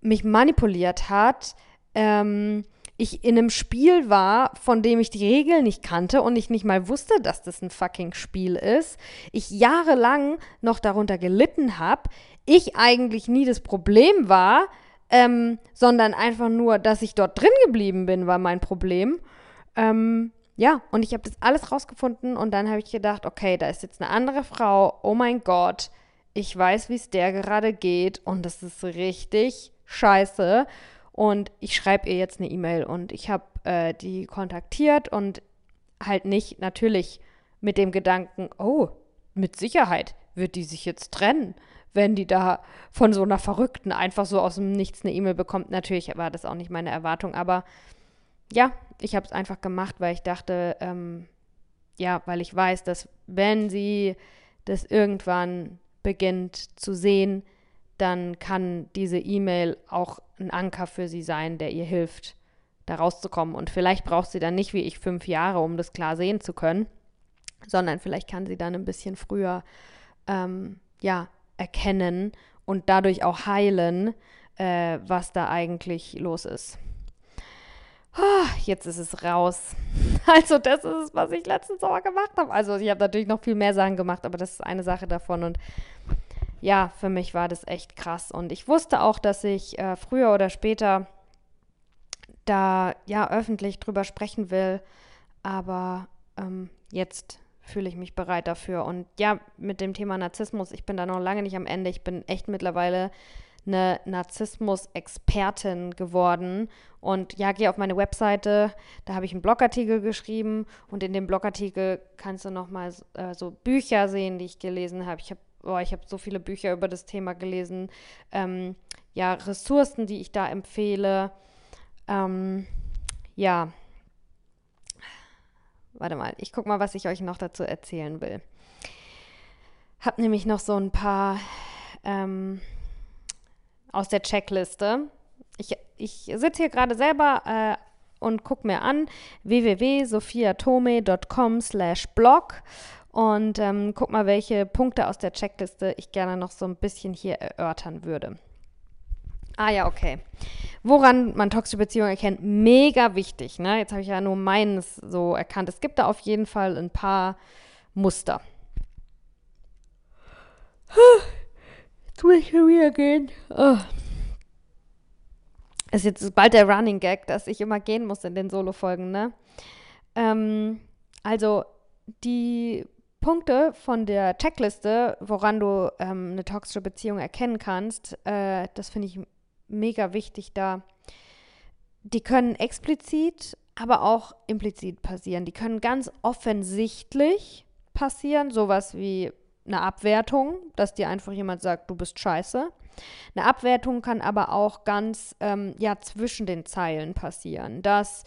A: mich manipuliert hat, ähm, ich in einem Spiel war, von dem ich die Regeln nicht kannte und ich nicht mal wusste, dass das ein fucking Spiel ist, ich jahrelang noch darunter gelitten habe, ich eigentlich nie das Problem war, ähm, sondern einfach nur, dass ich dort drin geblieben bin, war mein Problem. Ähm, ja, und ich habe das alles rausgefunden und dann habe ich gedacht, okay, da ist jetzt eine andere Frau, oh mein Gott, ich weiß, wie es der gerade geht und das ist richtig scheiße. Und ich schreibe ihr jetzt eine E-Mail und ich habe äh, die kontaktiert und halt nicht natürlich mit dem Gedanken, oh, mit Sicherheit wird die sich jetzt trennen, wenn die da von so einer Verrückten einfach so aus dem Nichts eine E-Mail bekommt. Natürlich war das auch nicht meine Erwartung, aber ja, ich habe es einfach gemacht, weil ich dachte, ähm, ja, weil ich weiß, dass wenn sie das irgendwann beginnt zu sehen, dann kann diese E-Mail auch ein Anker für sie sein, der ihr hilft, da rauszukommen. Und vielleicht braucht sie dann nicht wie ich fünf Jahre, um das klar sehen zu können, sondern vielleicht kann sie dann ein bisschen früher ähm, ja, erkennen und dadurch auch heilen, äh, was da eigentlich los ist. Oh, jetzt ist es raus. Also das ist es, was ich letzten Sommer gemacht habe. Also ich habe natürlich noch viel mehr Sachen gemacht, aber das ist eine Sache davon. Und ja, für mich war das echt krass. Und ich wusste auch, dass ich äh, früher oder später da ja öffentlich drüber sprechen will. Aber ähm, jetzt fühle ich mich bereit dafür. Und ja, mit dem Thema Narzissmus, ich bin da noch lange nicht am Ende. Ich bin echt mittlerweile eine Narzissmus-Expertin geworden. Und ja, geh auf meine Webseite, da habe ich einen Blogartikel geschrieben und in dem Blogartikel kannst du nochmal äh, so Bücher sehen, die ich gelesen habe. Ich habe oh, ich so viele Bücher über das Thema gelesen. Ähm, ja, Ressourcen, die ich da empfehle. Ähm, ja. Warte mal, ich gucke mal, was ich euch noch dazu erzählen will. Hab nämlich noch so ein paar ähm, aus der Checkliste. Ich, ich sitze hier gerade selber äh, und gucke mir an www.sophiatome.com slash blog und ähm, guck mal, welche Punkte aus der Checkliste ich gerne noch so ein bisschen hier erörtern würde. Ah ja, okay. Woran man toxische Beziehungen erkennt, mega wichtig. Ne? Jetzt habe ich ja nur meines so erkannt. Es gibt da auf jeden Fall ein paar Muster. Jetzt muss ich schon wieder gehen. Oh. Ist jetzt bald der Running Gag, dass ich immer gehen muss in den Solo-Folgen, ne? Ähm, also, die Punkte von der Checkliste, woran du ähm, eine toxische Beziehung erkennen kannst, äh, das finde ich mega wichtig da. Die können explizit, aber auch implizit passieren. Die können ganz offensichtlich passieren, sowas wie eine Abwertung, dass dir einfach jemand sagt, du bist scheiße. Eine Abwertung kann aber auch ganz ähm, ja zwischen den Zeilen passieren. Das,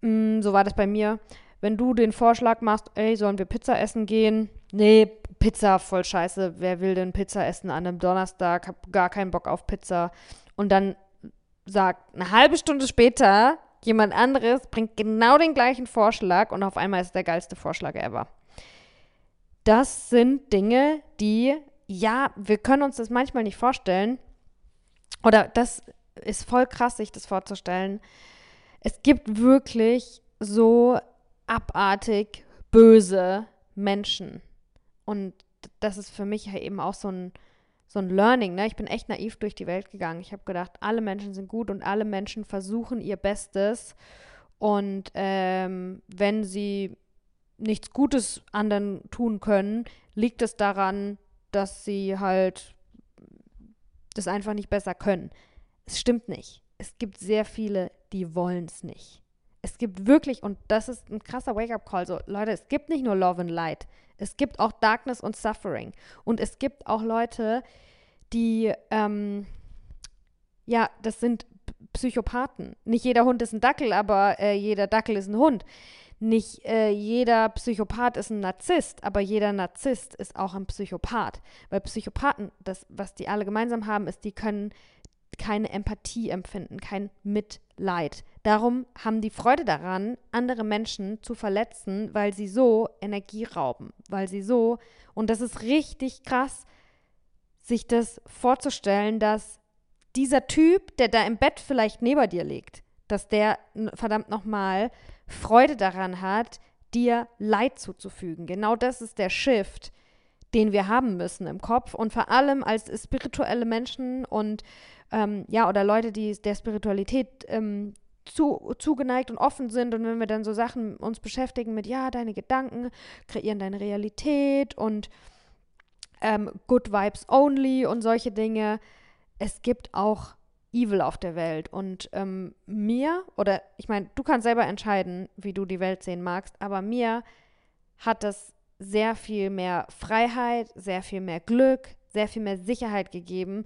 A: mh, mm, so war das bei mir wenn du den Vorschlag machst, ey, sollen wir Pizza essen gehen? Nee, Pizza, voll scheiße. Wer will denn Pizza essen an einem Donnerstag? Hab gar keinen Bock auf Pizza. Und dann sagt eine halbe Stunde später jemand anderes, bringt genau den gleichen Vorschlag und auf einmal ist es der geilste Vorschlag ever. Das sind Dinge, die, ja, wir können uns das manchmal nicht vorstellen. Oder das ist voll krass, sich das vorzustellen. Es gibt wirklich so abartig böse Menschen. Und das ist für mich eben auch so ein, so ein Learning. Ne? Ich bin echt naiv durch die Welt gegangen. Ich habe gedacht, alle Menschen sind gut und alle Menschen versuchen ihr Bestes. Und ähm, wenn sie nichts Gutes anderen tun können, liegt es daran, dass sie halt das einfach nicht besser können. Es stimmt nicht. Es gibt sehr viele, die wollen es nicht es gibt wirklich, und das ist ein krasser Wake-up-Call, so Leute, es gibt nicht nur Love and Light, es gibt auch Darkness und Suffering. Und es gibt auch Leute, die, ähm, ja, das sind Psychopathen. Nicht jeder Hund ist ein Dackel, aber äh, jeder Dackel ist ein Hund. Nicht äh, jeder Psychopath ist ein Narzisst, aber jeder Narzisst ist auch ein Psychopath. Weil Psychopathen, das, was die alle gemeinsam haben, ist, die können keine Empathie empfinden, kein Mitleid. Darum haben die Freude daran, andere Menschen zu verletzen, weil sie so Energie rauben, weil sie so, und das ist richtig krass, sich das vorzustellen, dass dieser Typ, der da im Bett vielleicht neben dir liegt, dass der verdammt nochmal Freude daran hat, dir Leid zuzufügen. Genau das ist der Shift, den wir haben müssen im Kopf und vor allem als spirituelle Menschen und ähm, ja, oder Leute, die der Spiritualität ähm, zu, zugeneigt und offen sind und wenn wir dann so Sachen uns beschäftigen mit, ja, deine Gedanken kreieren deine Realität und ähm, Good Vibes Only und solche Dinge. Es gibt auch Evil auf der Welt und ähm, mir, oder ich meine, du kannst selber entscheiden, wie du die Welt sehen magst, aber mir hat das sehr viel mehr Freiheit, sehr viel mehr Glück, sehr viel mehr Sicherheit gegeben,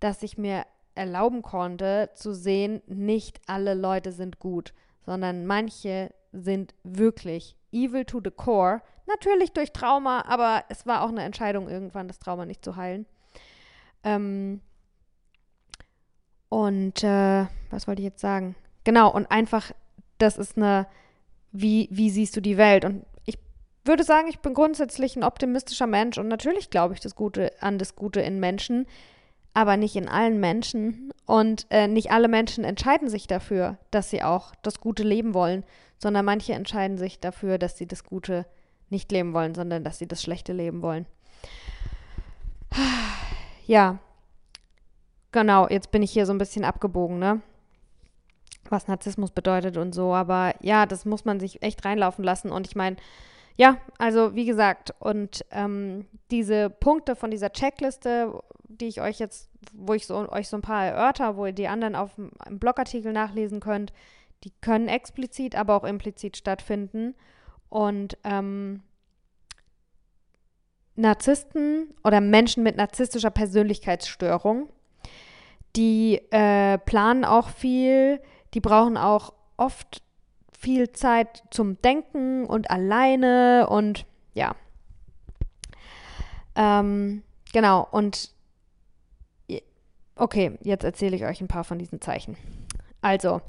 A: dass ich mir erlauben konnte, zu sehen, nicht alle Leute sind gut, sondern manche sind wirklich evil to the core. Natürlich durch Trauma, aber es war auch eine Entscheidung, irgendwann das Trauma nicht zu heilen. Ähm und äh, was wollte ich jetzt sagen? Genau, und einfach, das ist eine, wie, wie siehst du die Welt? Und ich würde sagen, ich bin grundsätzlich ein optimistischer Mensch und natürlich glaube ich das Gute an das Gute in Menschen aber nicht in allen Menschen. Und äh, nicht alle Menschen entscheiden sich dafür, dass sie auch das gute Leben wollen, sondern manche entscheiden sich dafür, dass sie das Gute nicht leben wollen, sondern dass sie das Schlechte leben wollen. Ja, genau, jetzt bin ich hier so ein bisschen abgebogen, ne? Was Narzissmus bedeutet und so, aber ja, das muss man sich echt reinlaufen lassen. Und ich meine, ja, also wie gesagt, und ähm, diese Punkte von dieser Checkliste, die ich euch jetzt, wo ich so, euch so ein paar erörter, wo ihr die anderen auf einem Blogartikel nachlesen könnt, die können explizit, aber auch implizit stattfinden. Und ähm, Narzissten oder Menschen mit narzisstischer Persönlichkeitsstörung, die äh, planen auch viel, die brauchen auch oft viel Zeit zum Denken und alleine und ja. Ähm, genau, und Okay, jetzt erzähle ich euch ein paar von diesen Zeichen. Also,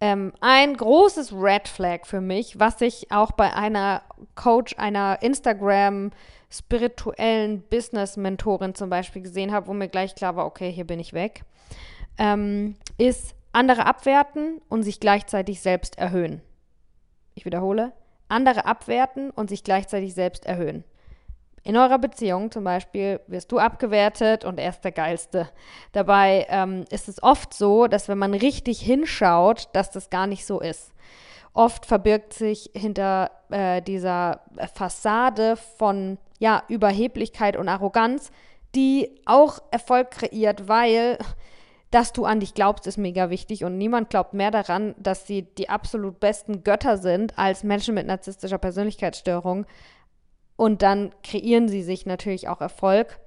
A: ähm, ein großes Red Flag für mich, was ich auch bei einer Coach, einer Instagram spirituellen Business-Mentorin zum Beispiel gesehen habe, wo mir gleich klar war, okay, hier bin ich weg, ähm, ist andere abwerten und sich gleichzeitig selbst erhöhen. Ich wiederhole, andere abwerten und sich gleichzeitig selbst erhöhen. In eurer Beziehung zum Beispiel wirst du abgewertet und er ist der Geilste. Dabei ähm, ist es oft so, dass wenn man richtig hinschaut, dass das gar nicht so ist. Oft verbirgt sich hinter äh, dieser Fassade von ja, Überheblichkeit und Arroganz, die auch Erfolg kreiert, weil dass du an dich glaubst, ist mega wichtig und niemand glaubt mehr daran, dass sie die absolut besten Götter sind als Menschen mit narzisstischer Persönlichkeitsstörung, und dann kreieren sie sich natürlich auch Erfolg.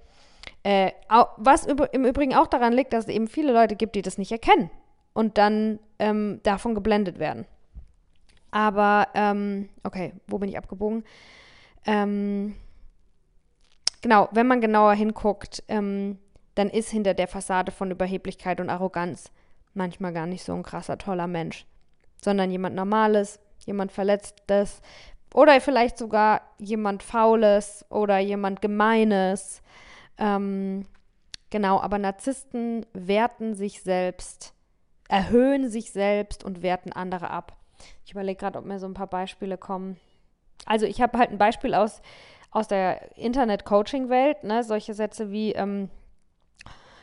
A: Äh, was im Übrigen auch daran liegt, dass es eben viele Leute gibt, die das nicht erkennen und dann ähm, davon geblendet werden. Aber, ähm, okay, wo bin ich abgebogen? Ähm, genau, wenn man genauer hinguckt, ähm, dann ist hinter der Fassade von Überheblichkeit und Arroganz manchmal gar nicht so ein krasser, toller Mensch, sondern jemand Normales, jemand Verletztes, oder vielleicht sogar jemand Faules oder jemand Gemeines. Ähm, genau, aber Narzissten werten sich selbst, erhöhen sich selbst und werten andere ab. Ich überlege gerade, ob mir so ein paar Beispiele kommen. Also ich habe halt ein Beispiel aus, aus der Internet-Coaching-Welt, ne? solche Sätze wie, ähm,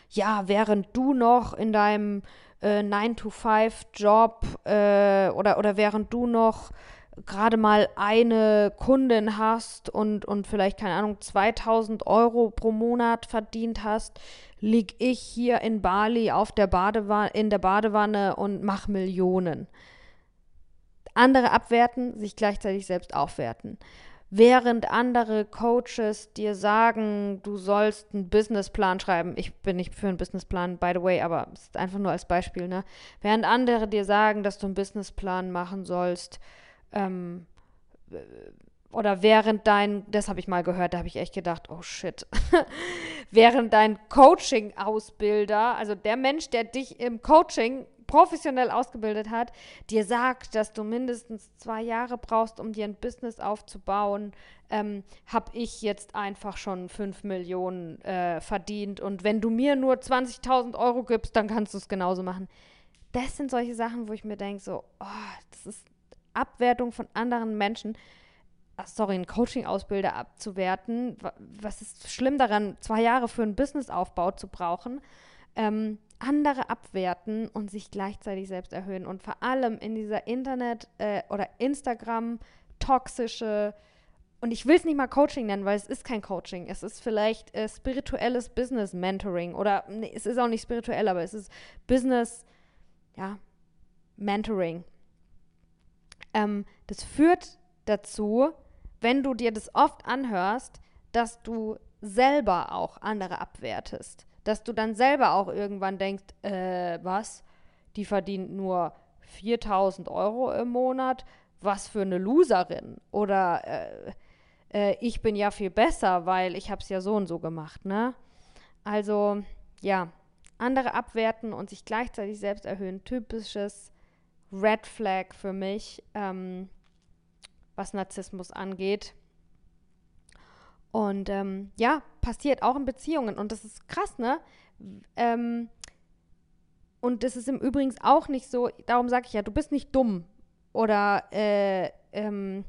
A: ja, während du noch in deinem äh, 9-to-5-Job äh, oder, oder während du noch gerade mal eine Kundin hast und, und vielleicht, keine Ahnung, 2000 Euro pro Monat verdient hast, lieg ich hier in Bali auf der in der Badewanne und mach Millionen. Andere abwerten, sich gleichzeitig selbst aufwerten. Während andere Coaches dir sagen, du sollst einen Businessplan schreiben, ich bin nicht für einen Businessplan, by the way, aber es ist einfach nur als Beispiel, ne? Während andere dir sagen, dass du einen Businessplan machen sollst, ähm, oder während dein, das habe ich mal gehört, da habe ich echt gedacht, oh shit, während dein Coaching-Ausbilder, also der Mensch, der dich im Coaching professionell ausgebildet hat, dir sagt, dass du mindestens zwei Jahre brauchst, um dir ein Business aufzubauen, ähm, habe ich jetzt einfach schon fünf Millionen äh, verdient. Und wenn du mir nur 20.000 Euro gibst, dann kannst du es genauso machen das sind solche Sachen, wo ich mir denke, so, oh, das ist Abwertung von anderen Menschen. Ach, sorry, einen Coaching-Ausbilder abzuwerten. Was ist schlimm daran, zwei Jahre für einen Businessaufbau zu brauchen? Ähm, andere abwerten und sich gleichzeitig selbst erhöhen. Und vor allem in dieser Internet- äh, oder Instagram-toxische, und ich will es nicht mal Coaching nennen, weil es ist kein Coaching. Es ist vielleicht äh, spirituelles Business-Mentoring oder nee, es ist auch nicht spirituell, aber es ist Business, ja, Mentoring. Ähm, das führt dazu, wenn du dir das oft anhörst, dass du selber auch andere abwertest dass du dann selber auch irgendwann denkst, äh, was? Die verdient nur 4000 Euro im Monat? Was für eine Loserin? Oder äh, äh, ich bin ja viel besser, weil ich habe es ja so und so gemacht, ne? Also, ja, andere abwerten und sich gleichzeitig selbst erhöhen, typisches Red Flag für mich, ähm, was Narzissmus angeht. Und ähm, ja, passiert auch in Beziehungen. Und das ist krass, ne? Ähm, und das ist im Übrigen auch nicht so, darum sage ich ja, du bist nicht dumm oder äh, ähm,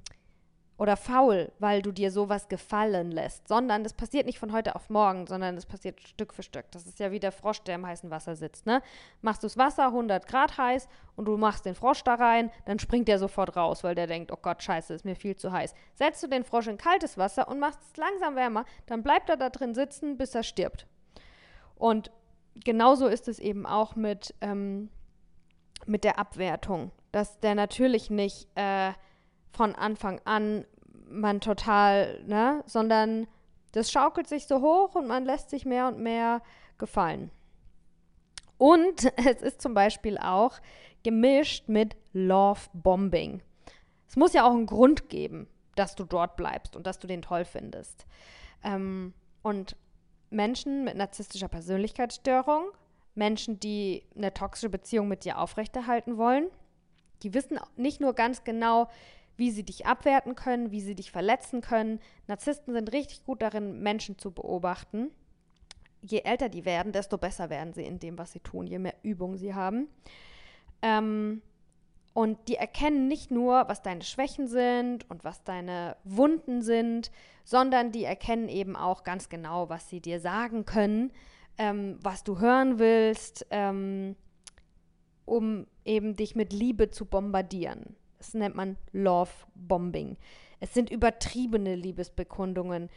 A: oder faul, weil du dir sowas gefallen lässt, sondern das passiert nicht von heute auf morgen, sondern das passiert Stück für Stück. Das ist ja wie der Frosch, der im heißen Wasser sitzt. Ne? Machst du das Wasser 100 Grad heiß und du machst den Frosch da rein, dann springt der sofort raus, weil der denkt, oh Gott, scheiße, ist mir viel zu heiß. Setzt du den Frosch in kaltes Wasser und machst es langsam wärmer, dann bleibt er da drin sitzen, bis er stirbt. Und genauso ist es eben auch mit, ähm, mit der Abwertung, dass der natürlich nicht... Äh, von Anfang an man total, ne, sondern das schaukelt sich so hoch und man lässt sich mehr und mehr gefallen. Und es ist zum Beispiel auch gemischt mit Love Bombing. Es muss ja auch einen Grund geben, dass du dort bleibst und dass du den toll findest. Ähm, und Menschen mit narzisstischer Persönlichkeitsstörung, Menschen, die eine toxische Beziehung mit dir aufrechterhalten wollen, die wissen nicht nur ganz genau, wie sie dich abwerten können, wie sie dich verletzen können. Narzissten sind richtig gut darin, Menschen zu beobachten. Je älter die werden, desto besser werden sie in dem, was sie tun, je mehr Übung sie haben. Ähm, und die erkennen nicht nur, was deine Schwächen sind und was deine Wunden sind, sondern die erkennen eben auch ganz genau, was sie dir sagen können, ähm, was du hören willst, ähm, um eben dich mit Liebe zu bombardieren. Das nennt man Love Bombing. Es sind übertriebene Liebesbekundungen.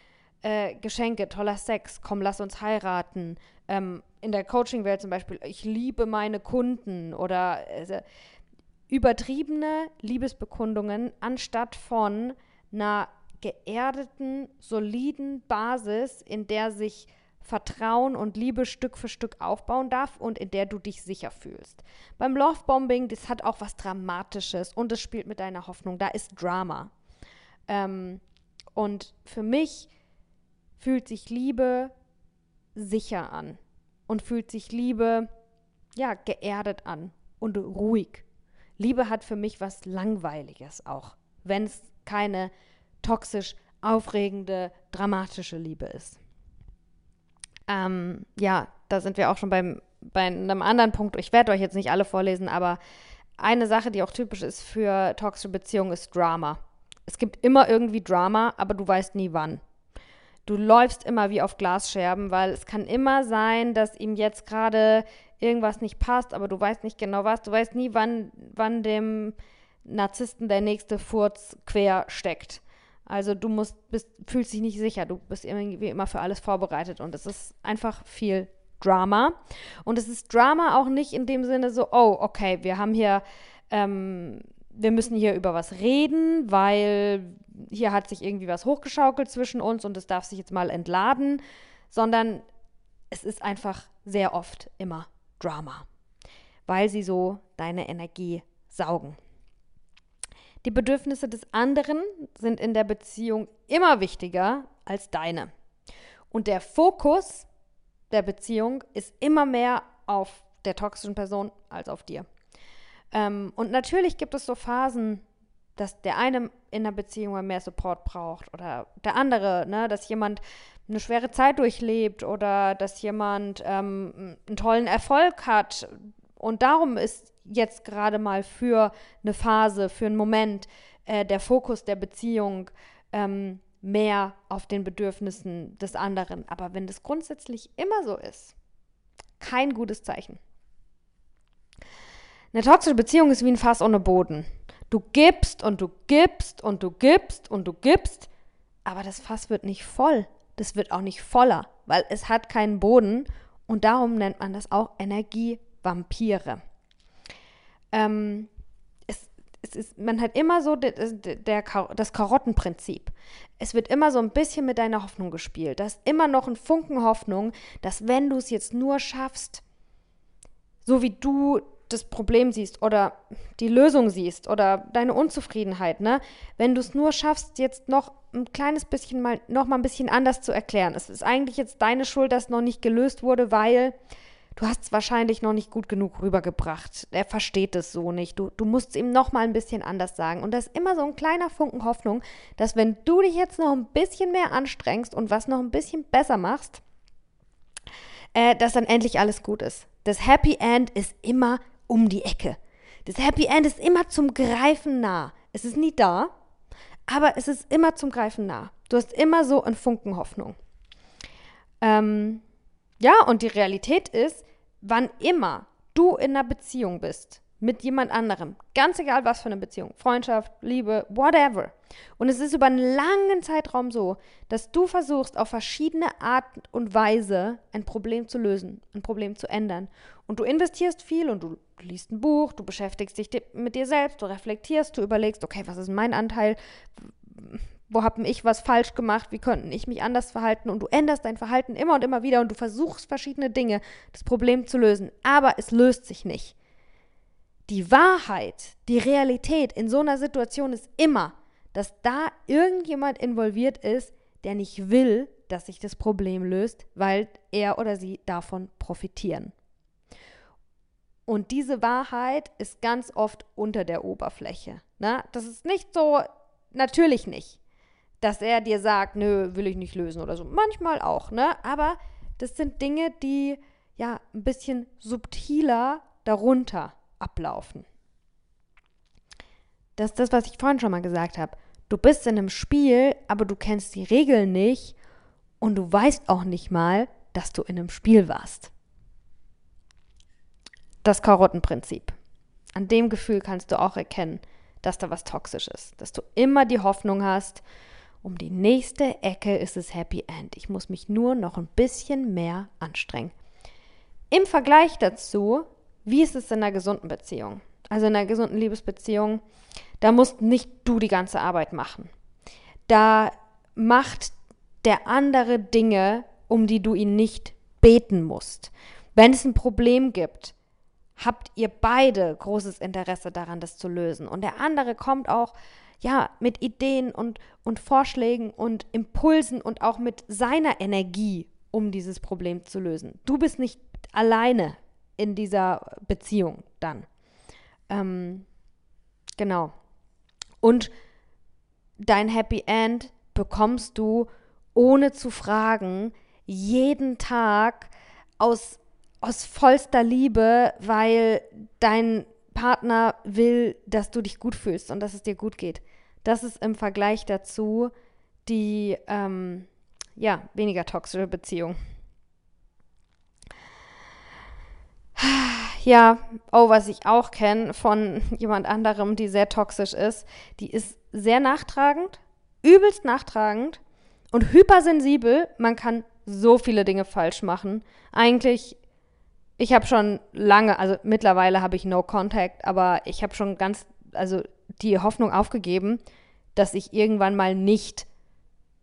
A: Äh, Geschenke, toller Sex, komm, lass uns heiraten. Ähm, in der Coaching-Welt zum Beispiel, ich liebe meine Kunden oder äh, übertriebene Liebesbekundungen anstatt von einer geerdeten, soliden Basis, in der sich Vertrauen und Liebe Stück für Stück aufbauen darf und in der du dich sicher fühlst. Beim Lovebombing, das hat auch was Dramatisches und es spielt mit deiner Hoffnung. Da ist Drama. Ähm, und für mich fühlt sich Liebe sicher an und fühlt sich Liebe, ja, geerdet an und ruhig. Liebe hat für mich was Langweiliges auch, wenn es keine toxisch aufregende, dramatische Liebe ist. Ähm, ja, da sind wir auch schon beim, bei einem anderen Punkt. Ich werde euch jetzt nicht alle vorlesen, aber eine Sache, die auch typisch ist für toxische Beziehungen, ist Drama. Es gibt immer irgendwie Drama, aber du weißt nie wann. Du läufst immer wie auf Glasscherben, weil es kann immer sein, dass ihm jetzt gerade irgendwas nicht passt, aber du weißt nicht genau was. Du weißt nie, wann, wann dem Narzissten der nächste Furz quer steckt. Also du musst, bist, fühlst dich nicht sicher, du bist irgendwie immer für alles vorbereitet und es ist einfach viel Drama. Und es ist Drama auch nicht in dem Sinne so, oh, okay, wir haben hier, ähm, wir müssen hier über was reden, weil hier hat sich irgendwie was hochgeschaukelt zwischen uns und es darf sich jetzt mal entladen, sondern es ist einfach sehr oft immer Drama, weil sie so deine Energie saugen. Die Bedürfnisse des anderen sind in der Beziehung immer wichtiger als deine. Und der Fokus der Beziehung ist immer mehr auf der toxischen Person als auf dir. Ähm, und natürlich gibt es so Phasen, dass der eine in der Beziehung mehr Support braucht oder der andere, ne, dass jemand eine schwere Zeit durchlebt oder dass jemand ähm, einen tollen Erfolg hat. Und darum ist jetzt gerade mal für eine Phase, für einen Moment äh, der Fokus der Beziehung ähm, mehr auf den Bedürfnissen des anderen. Aber wenn das grundsätzlich immer so ist, kein gutes Zeichen. Eine toxische Beziehung ist wie ein Fass ohne Boden. Du gibst und du gibst und du gibst und du gibst, aber das Fass wird nicht voll. Das wird auch nicht voller, weil es hat keinen Boden und darum nennt man das auch Energievampire. Ähm, es, es ist, man hat immer so der, der, das Karottenprinzip. Es wird immer so ein bisschen mit deiner Hoffnung gespielt. Da ist immer noch ein Funken Hoffnung, dass wenn du es jetzt nur schaffst, so wie du das Problem siehst oder die Lösung siehst oder deine Unzufriedenheit, ne? Wenn du es nur schaffst, jetzt noch ein kleines bisschen mal, noch mal ein bisschen anders zu erklären. Es ist eigentlich jetzt deine Schuld, dass noch nicht gelöst wurde, weil du hast es wahrscheinlich noch nicht gut genug rübergebracht. Er versteht es so nicht. Du, du musst es ihm noch mal ein bisschen anders sagen. Und das ist immer so ein kleiner Funken Hoffnung, dass wenn du dich jetzt noch ein bisschen mehr anstrengst und was noch ein bisschen besser machst, äh, dass dann endlich alles gut ist. Das Happy End ist immer um die Ecke. Das Happy End ist immer zum Greifen nah. Es ist nie da, aber es ist immer zum Greifen nah. Du hast immer so einen Funken Hoffnung. Ähm, ja, und die Realität ist, wann immer du in einer Beziehung bist, mit jemand anderem. Ganz egal, was für eine Beziehung. Freundschaft, Liebe, whatever. Und es ist über einen langen Zeitraum so, dass du versuchst, auf verschiedene Art und Weise ein Problem zu lösen, ein Problem zu ändern. Und du investierst viel und du liest ein Buch, du beschäftigst dich mit dir selbst, du reflektierst, du überlegst, okay, was ist mein Anteil? Wo habe ich was falsch gemacht? Wie könnte ich mich anders verhalten? Und du änderst dein Verhalten immer und immer wieder und du versuchst verschiedene Dinge, das Problem zu lösen. Aber es löst sich nicht die Wahrheit, die Realität in so einer Situation ist immer, dass da irgendjemand involviert ist, der nicht will, dass sich das Problem löst, weil er oder sie davon profitieren. Und diese Wahrheit ist ganz oft unter der Oberfläche. Ne? Das ist nicht so, natürlich nicht, dass er dir sagt, nö, will ich nicht lösen oder so. Manchmal auch, ne? Aber das sind Dinge, die ja ein bisschen subtiler darunter ablaufen. Das ist das, was ich vorhin schon mal gesagt habe. Du bist in einem Spiel, aber du kennst die Regeln nicht und du weißt auch nicht mal, dass du in einem Spiel warst. Das Karottenprinzip. An dem Gefühl kannst du auch erkennen, dass da was toxisch ist, dass du immer die Hoffnung hast, um die nächste Ecke ist es Happy End. Ich muss mich nur noch ein bisschen mehr anstrengen. Im Vergleich dazu wie ist es in einer gesunden Beziehung? Also in einer gesunden Liebesbeziehung, da musst nicht du die ganze Arbeit machen. Da macht der andere Dinge, um die du ihn nicht beten musst. Wenn es ein Problem gibt, habt ihr beide großes Interesse daran, das zu lösen. Und der andere kommt auch ja mit Ideen und, und Vorschlägen und Impulsen und auch mit seiner Energie, um dieses Problem zu lösen. Du bist nicht alleine in dieser Beziehung dann. Ähm, genau. Und dein Happy End bekommst du ohne zu fragen jeden Tag aus, aus vollster Liebe, weil dein Partner will, dass du dich gut fühlst und dass es dir gut geht. Das ist im Vergleich dazu die ähm, ja, weniger toxische Beziehung. Ja, oh, was ich auch kenne von jemand anderem, die sehr toxisch ist, die ist sehr nachtragend, übelst nachtragend und hypersensibel. Man kann so viele Dinge falsch machen. Eigentlich, ich habe schon lange, also mittlerweile habe ich No Contact, aber ich habe schon ganz, also die Hoffnung aufgegeben, dass ich irgendwann mal nicht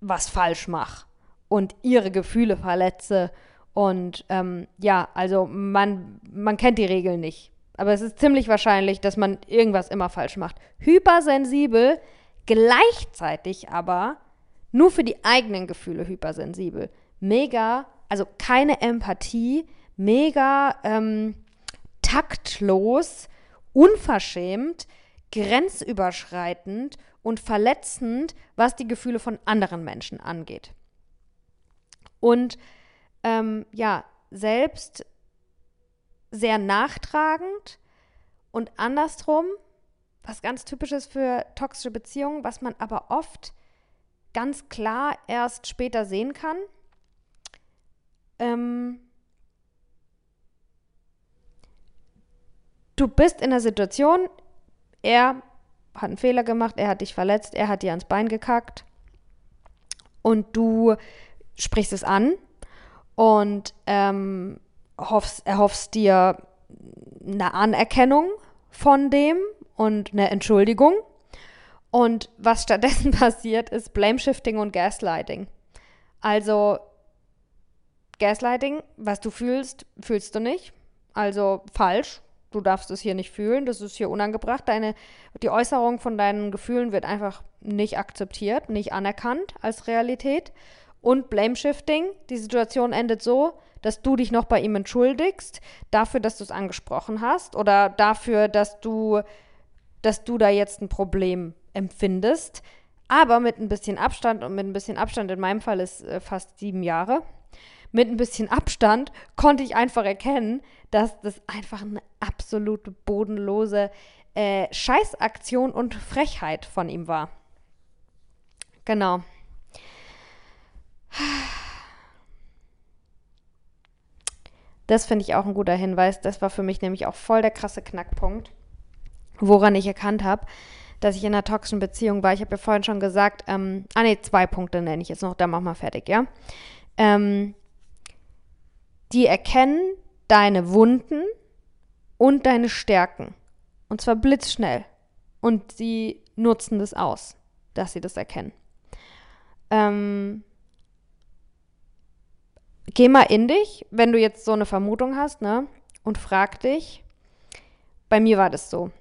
A: was falsch mache und ihre Gefühle verletze und ähm, ja, also man, man kennt die Regeln nicht. Aber es ist ziemlich wahrscheinlich, dass man irgendwas immer falsch macht. Hypersensibel, gleichzeitig aber nur für die eigenen Gefühle hypersensibel. Mega, also keine Empathie, mega ähm, taktlos, unverschämt, grenzüberschreitend und verletzend, was die Gefühle von anderen Menschen angeht. Und ähm, ja, selbst sehr nachtragend Und andersrum, was ganz typisch ist für toxische Beziehungen, was man aber oft ganz klar erst später sehen kann. Ähm, du bist in einer Situation, er hat einen Fehler gemacht, er hat dich verletzt, er hat dir ans Bein gekackt und du sprichst es an und ähm, hoffst, erhoffst dir eine Anerkennung von dem und eine Entschuldigung. Und was stattdessen passiert, ist Blame-Shifting und Gaslighting. Also Gaslighting, was du fühlst, fühlst du nicht. Also falsch. Du darfst es hier nicht fühlen. Das ist hier unangebracht. Deine, die Äußerung von deinen Gefühlen wird einfach nicht akzeptiert, nicht anerkannt als Realität. Und Blame Shifting, die Situation endet so, dass du dich noch bei ihm entschuldigst, dafür, dass du es angesprochen hast oder dafür, dass du, dass du da jetzt ein Problem empfindest. Aber mit ein bisschen Abstand und mit ein bisschen Abstand, in meinem Fall ist äh, fast sieben Jahre, mit ein bisschen Abstand konnte ich einfach erkennen, dass das einfach eine absolute bodenlose äh, Scheißaktion und Frechheit von ihm war. Genau. Das finde ich auch ein guter Hinweis. Das war für mich nämlich auch voll der krasse Knackpunkt, woran ich erkannt habe, dass ich in einer toxischen Beziehung war. Ich habe ja vorhin schon gesagt, ähm, ah ne, zwei Punkte nenne ich jetzt noch, dann machen wir fertig, ja. Ähm, die erkennen deine Wunden und deine Stärken. Und zwar blitzschnell. Und sie nutzen das aus, dass sie das erkennen. Ähm, geh mal in dich, wenn du jetzt so eine Vermutung hast, ne? Und frag dich, bei mir war das so.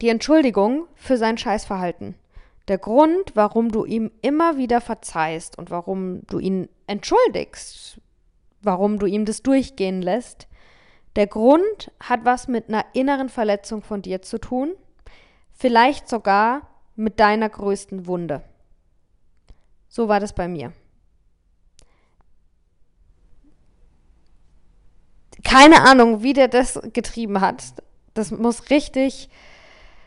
A: Die Entschuldigung für sein Scheißverhalten. Der Grund, warum du ihm immer wieder verzeihst und warum du ihn entschuldigst, warum du ihm das durchgehen lässt, der Grund hat was mit einer inneren Verletzung von dir zu tun, vielleicht sogar mit deiner größten Wunde. So war das bei mir. keine Ahnung, wie der das getrieben hat. Das muss richtig,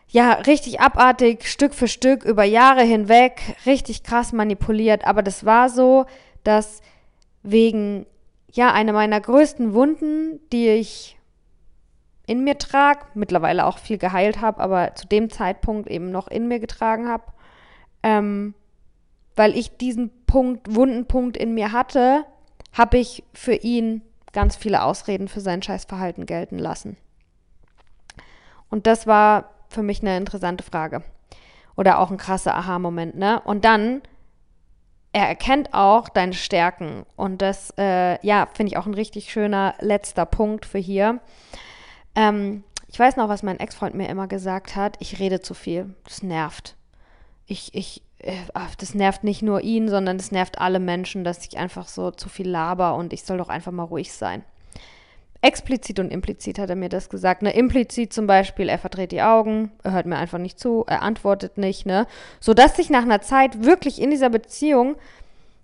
A: ja, richtig abartig, Stück für Stück, über Jahre hinweg, richtig krass manipuliert. Aber das war so, dass wegen, ja, einer meiner größten Wunden, die ich in mir trage, mittlerweile auch viel geheilt habe, aber zu dem Zeitpunkt eben noch in mir getragen habe, ähm, weil ich diesen Punkt, Wundenpunkt in mir hatte, habe ich für ihn ganz viele Ausreden für sein Scheißverhalten gelten lassen. Und das war für mich eine interessante Frage. Oder auch ein krasser Aha-Moment, ne? Und dann, er erkennt auch deine Stärken. Und das, äh, ja, finde ich auch ein richtig schöner letzter Punkt für hier. Ähm, ich weiß noch, was mein Ex-Freund mir immer gesagt hat. Ich rede zu viel. Das nervt. Ich, ich, äh, das nervt nicht nur ihn, sondern das nervt alle Menschen, dass ich einfach so zu viel laber und ich soll doch einfach mal ruhig sein. Explizit und implizit hat er mir das gesagt. Ne? Implizit zum Beispiel, er verdreht die Augen, er hört mir einfach nicht zu, er antwortet nicht, ne? Sodass ich nach einer Zeit wirklich in dieser Beziehung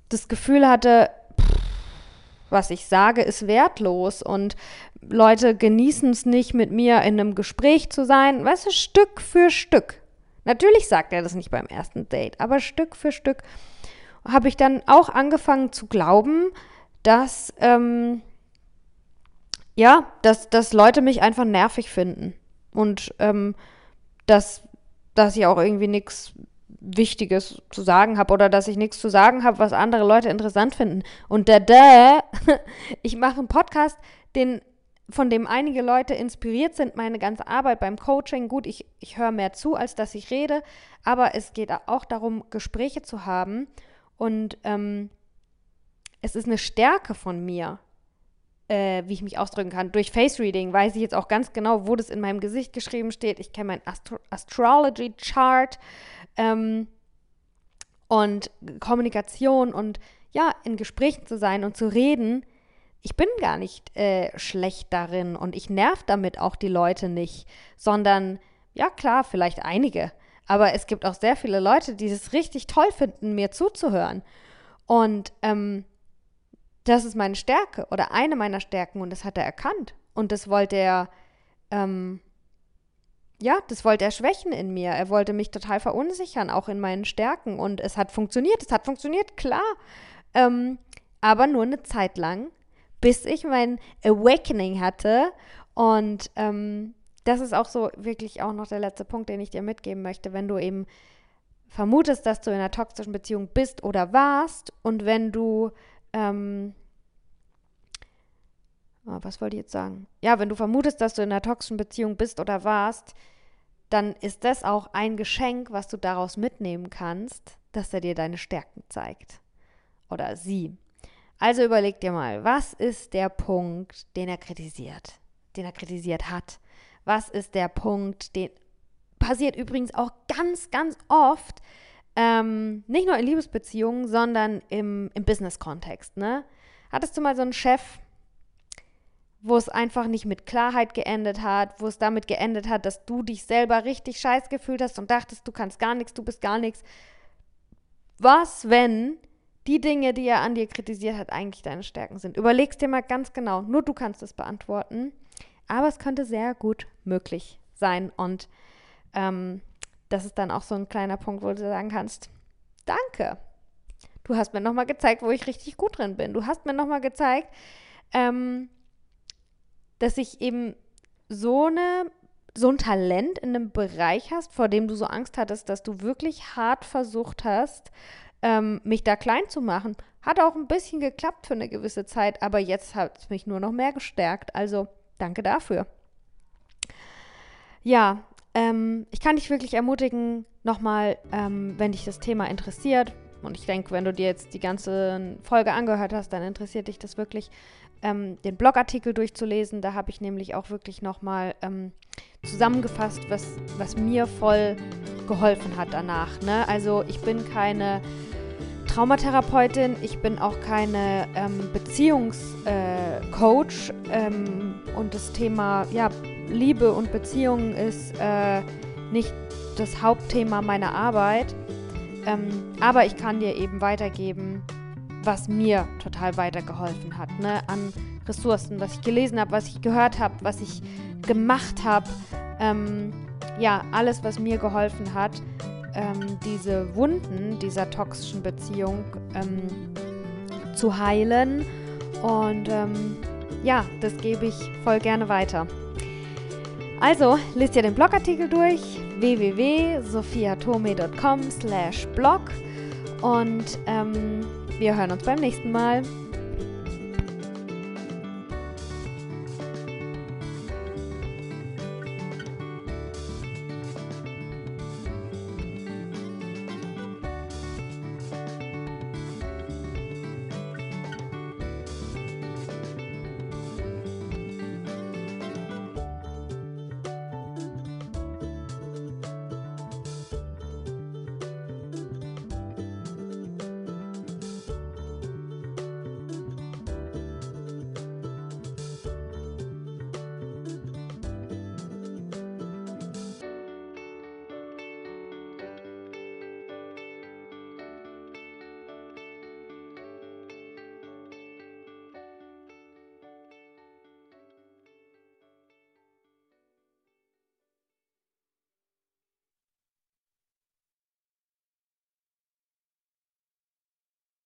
A: das Gefühl hatte, was ich sage, ist wertlos und Leute genießen es nicht, mit mir in einem Gespräch zu sein. Weißt du, Stück für Stück. Natürlich sagt er das nicht beim ersten Date, aber Stück für Stück habe ich dann auch angefangen zu glauben, dass, ähm, ja, dass, dass Leute mich einfach nervig finden und ähm, dass, dass ich auch irgendwie nichts Wichtiges zu sagen habe oder dass ich nichts zu sagen habe, was andere Leute interessant finden. Und da, da, ich mache einen Podcast, den von dem einige Leute inspiriert sind, meine ganze Arbeit beim Coaching. Gut, ich, ich höre mehr zu, als dass ich rede, aber es geht auch darum, Gespräche zu haben. Und ähm, es ist eine Stärke von mir, äh, wie ich mich ausdrücken kann. Durch Face Reading weiß ich jetzt auch ganz genau, wo das in meinem Gesicht geschrieben steht. Ich kenne mein Astro Astrology Chart ähm, und Kommunikation und ja, in Gesprächen zu sein und zu reden ich bin gar nicht äh, schlecht darin und ich nerv damit auch die Leute nicht, sondern ja klar, vielleicht einige, aber es gibt auch sehr viele Leute, die es richtig toll finden, mir zuzuhören. Und ähm, das ist meine Stärke oder eine meiner Stärken und das hat er erkannt. Und das wollte er, ähm, ja, das wollte er schwächen in mir. Er wollte mich total verunsichern, auch in meinen Stärken. Und es hat funktioniert, es hat funktioniert, klar. Ähm, aber nur eine Zeit lang, bis ich mein Awakening hatte. Und ähm, das ist auch so wirklich auch noch der letzte Punkt, den ich dir mitgeben möchte, wenn du eben vermutest, dass du in einer toxischen Beziehung bist oder warst und wenn du, ähm, oh, was wollte ich jetzt sagen? Ja, wenn du vermutest, dass du in einer toxischen Beziehung bist oder warst, dann ist das auch ein Geschenk, was du daraus mitnehmen kannst, dass er dir deine Stärken zeigt. Oder sie. Also überleg dir mal, was ist der Punkt, den er kritisiert, den er kritisiert hat? Was ist der Punkt, den passiert übrigens auch ganz, ganz oft, ähm, nicht nur in Liebesbeziehungen, sondern im, im Business-Kontext. Ne? Hattest du mal so einen Chef, wo es einfach nicht mit Klarheit geendet hat, wo es damit geendet hat, dass du dich selber richtig scheiß gefühlt hast und dachtest, du kannst gar nichts, du bist gar nichts. Was, wenn die Dinge, die er an dir kritisiert hat, eigentlich deine Stärken sind? Überlegst dir mal ganz genau. Nur du kannst es beantworten. Aber es könnte sehr gut möglich sein. Und ähm, das ist dann auch so ein kleiner Punkt, wo du sagen kannst, danke. Du hast mir nochmal gezeigt, wo ich richtig gut drin bin. Du hast mir nochmal gezeigt, ähm, dass ich eben so eine so ein Talent in einem Bereich hast, vor dem du so Angst hattest, dass du wirklich hart versucht hast, ähm, mich da klein zu machen. Hat auch ein bisschen geklappt für eine gewisse Zeit, aber jetzt hat es mich nur noch mehr gestärkt. Also danke dafür. Ja, ähm, ich kann dich wirklich ermutigen, nochmal, ähm, wenn dich das Thema interessiert, und ich denke, wenn du dir jetzt die ganze Folge angehört hast, dann interessiert dich das wirklich, ähm, den Blogartikel durchzulesen. Da habe ich nämlich auch wirklich nochmal ähm, zusammengefasst, was, was mir voll geholfen hat danach. Ne? Also ich bin keine Traumatherapeutin, ich bin auch keine ähm, Beziehungscoach äh, ähm, und das Thema ja, Liebe und Beziehungen ist äh, nicht das Hauptthema meiner Arbeit. Ähm, aber ich kann dir eben weitergeben, was mir total weitergeholfen hat, ne? an Ressourcen, was ich gelesen habe, was ich gehört habe, was ich gemacht habe. Ähm, ja, alles, was mir geholfen hat, ähm, diese Wunden dieser toxischen Beziehung ähm, zu heilen. Und ähm, ja, das gebe ich voll gerne weiter. Also, lest dir den Blogartikel durch www.sophiatome.com slash blog und ähm, wir hören uns beim nächsten Mal.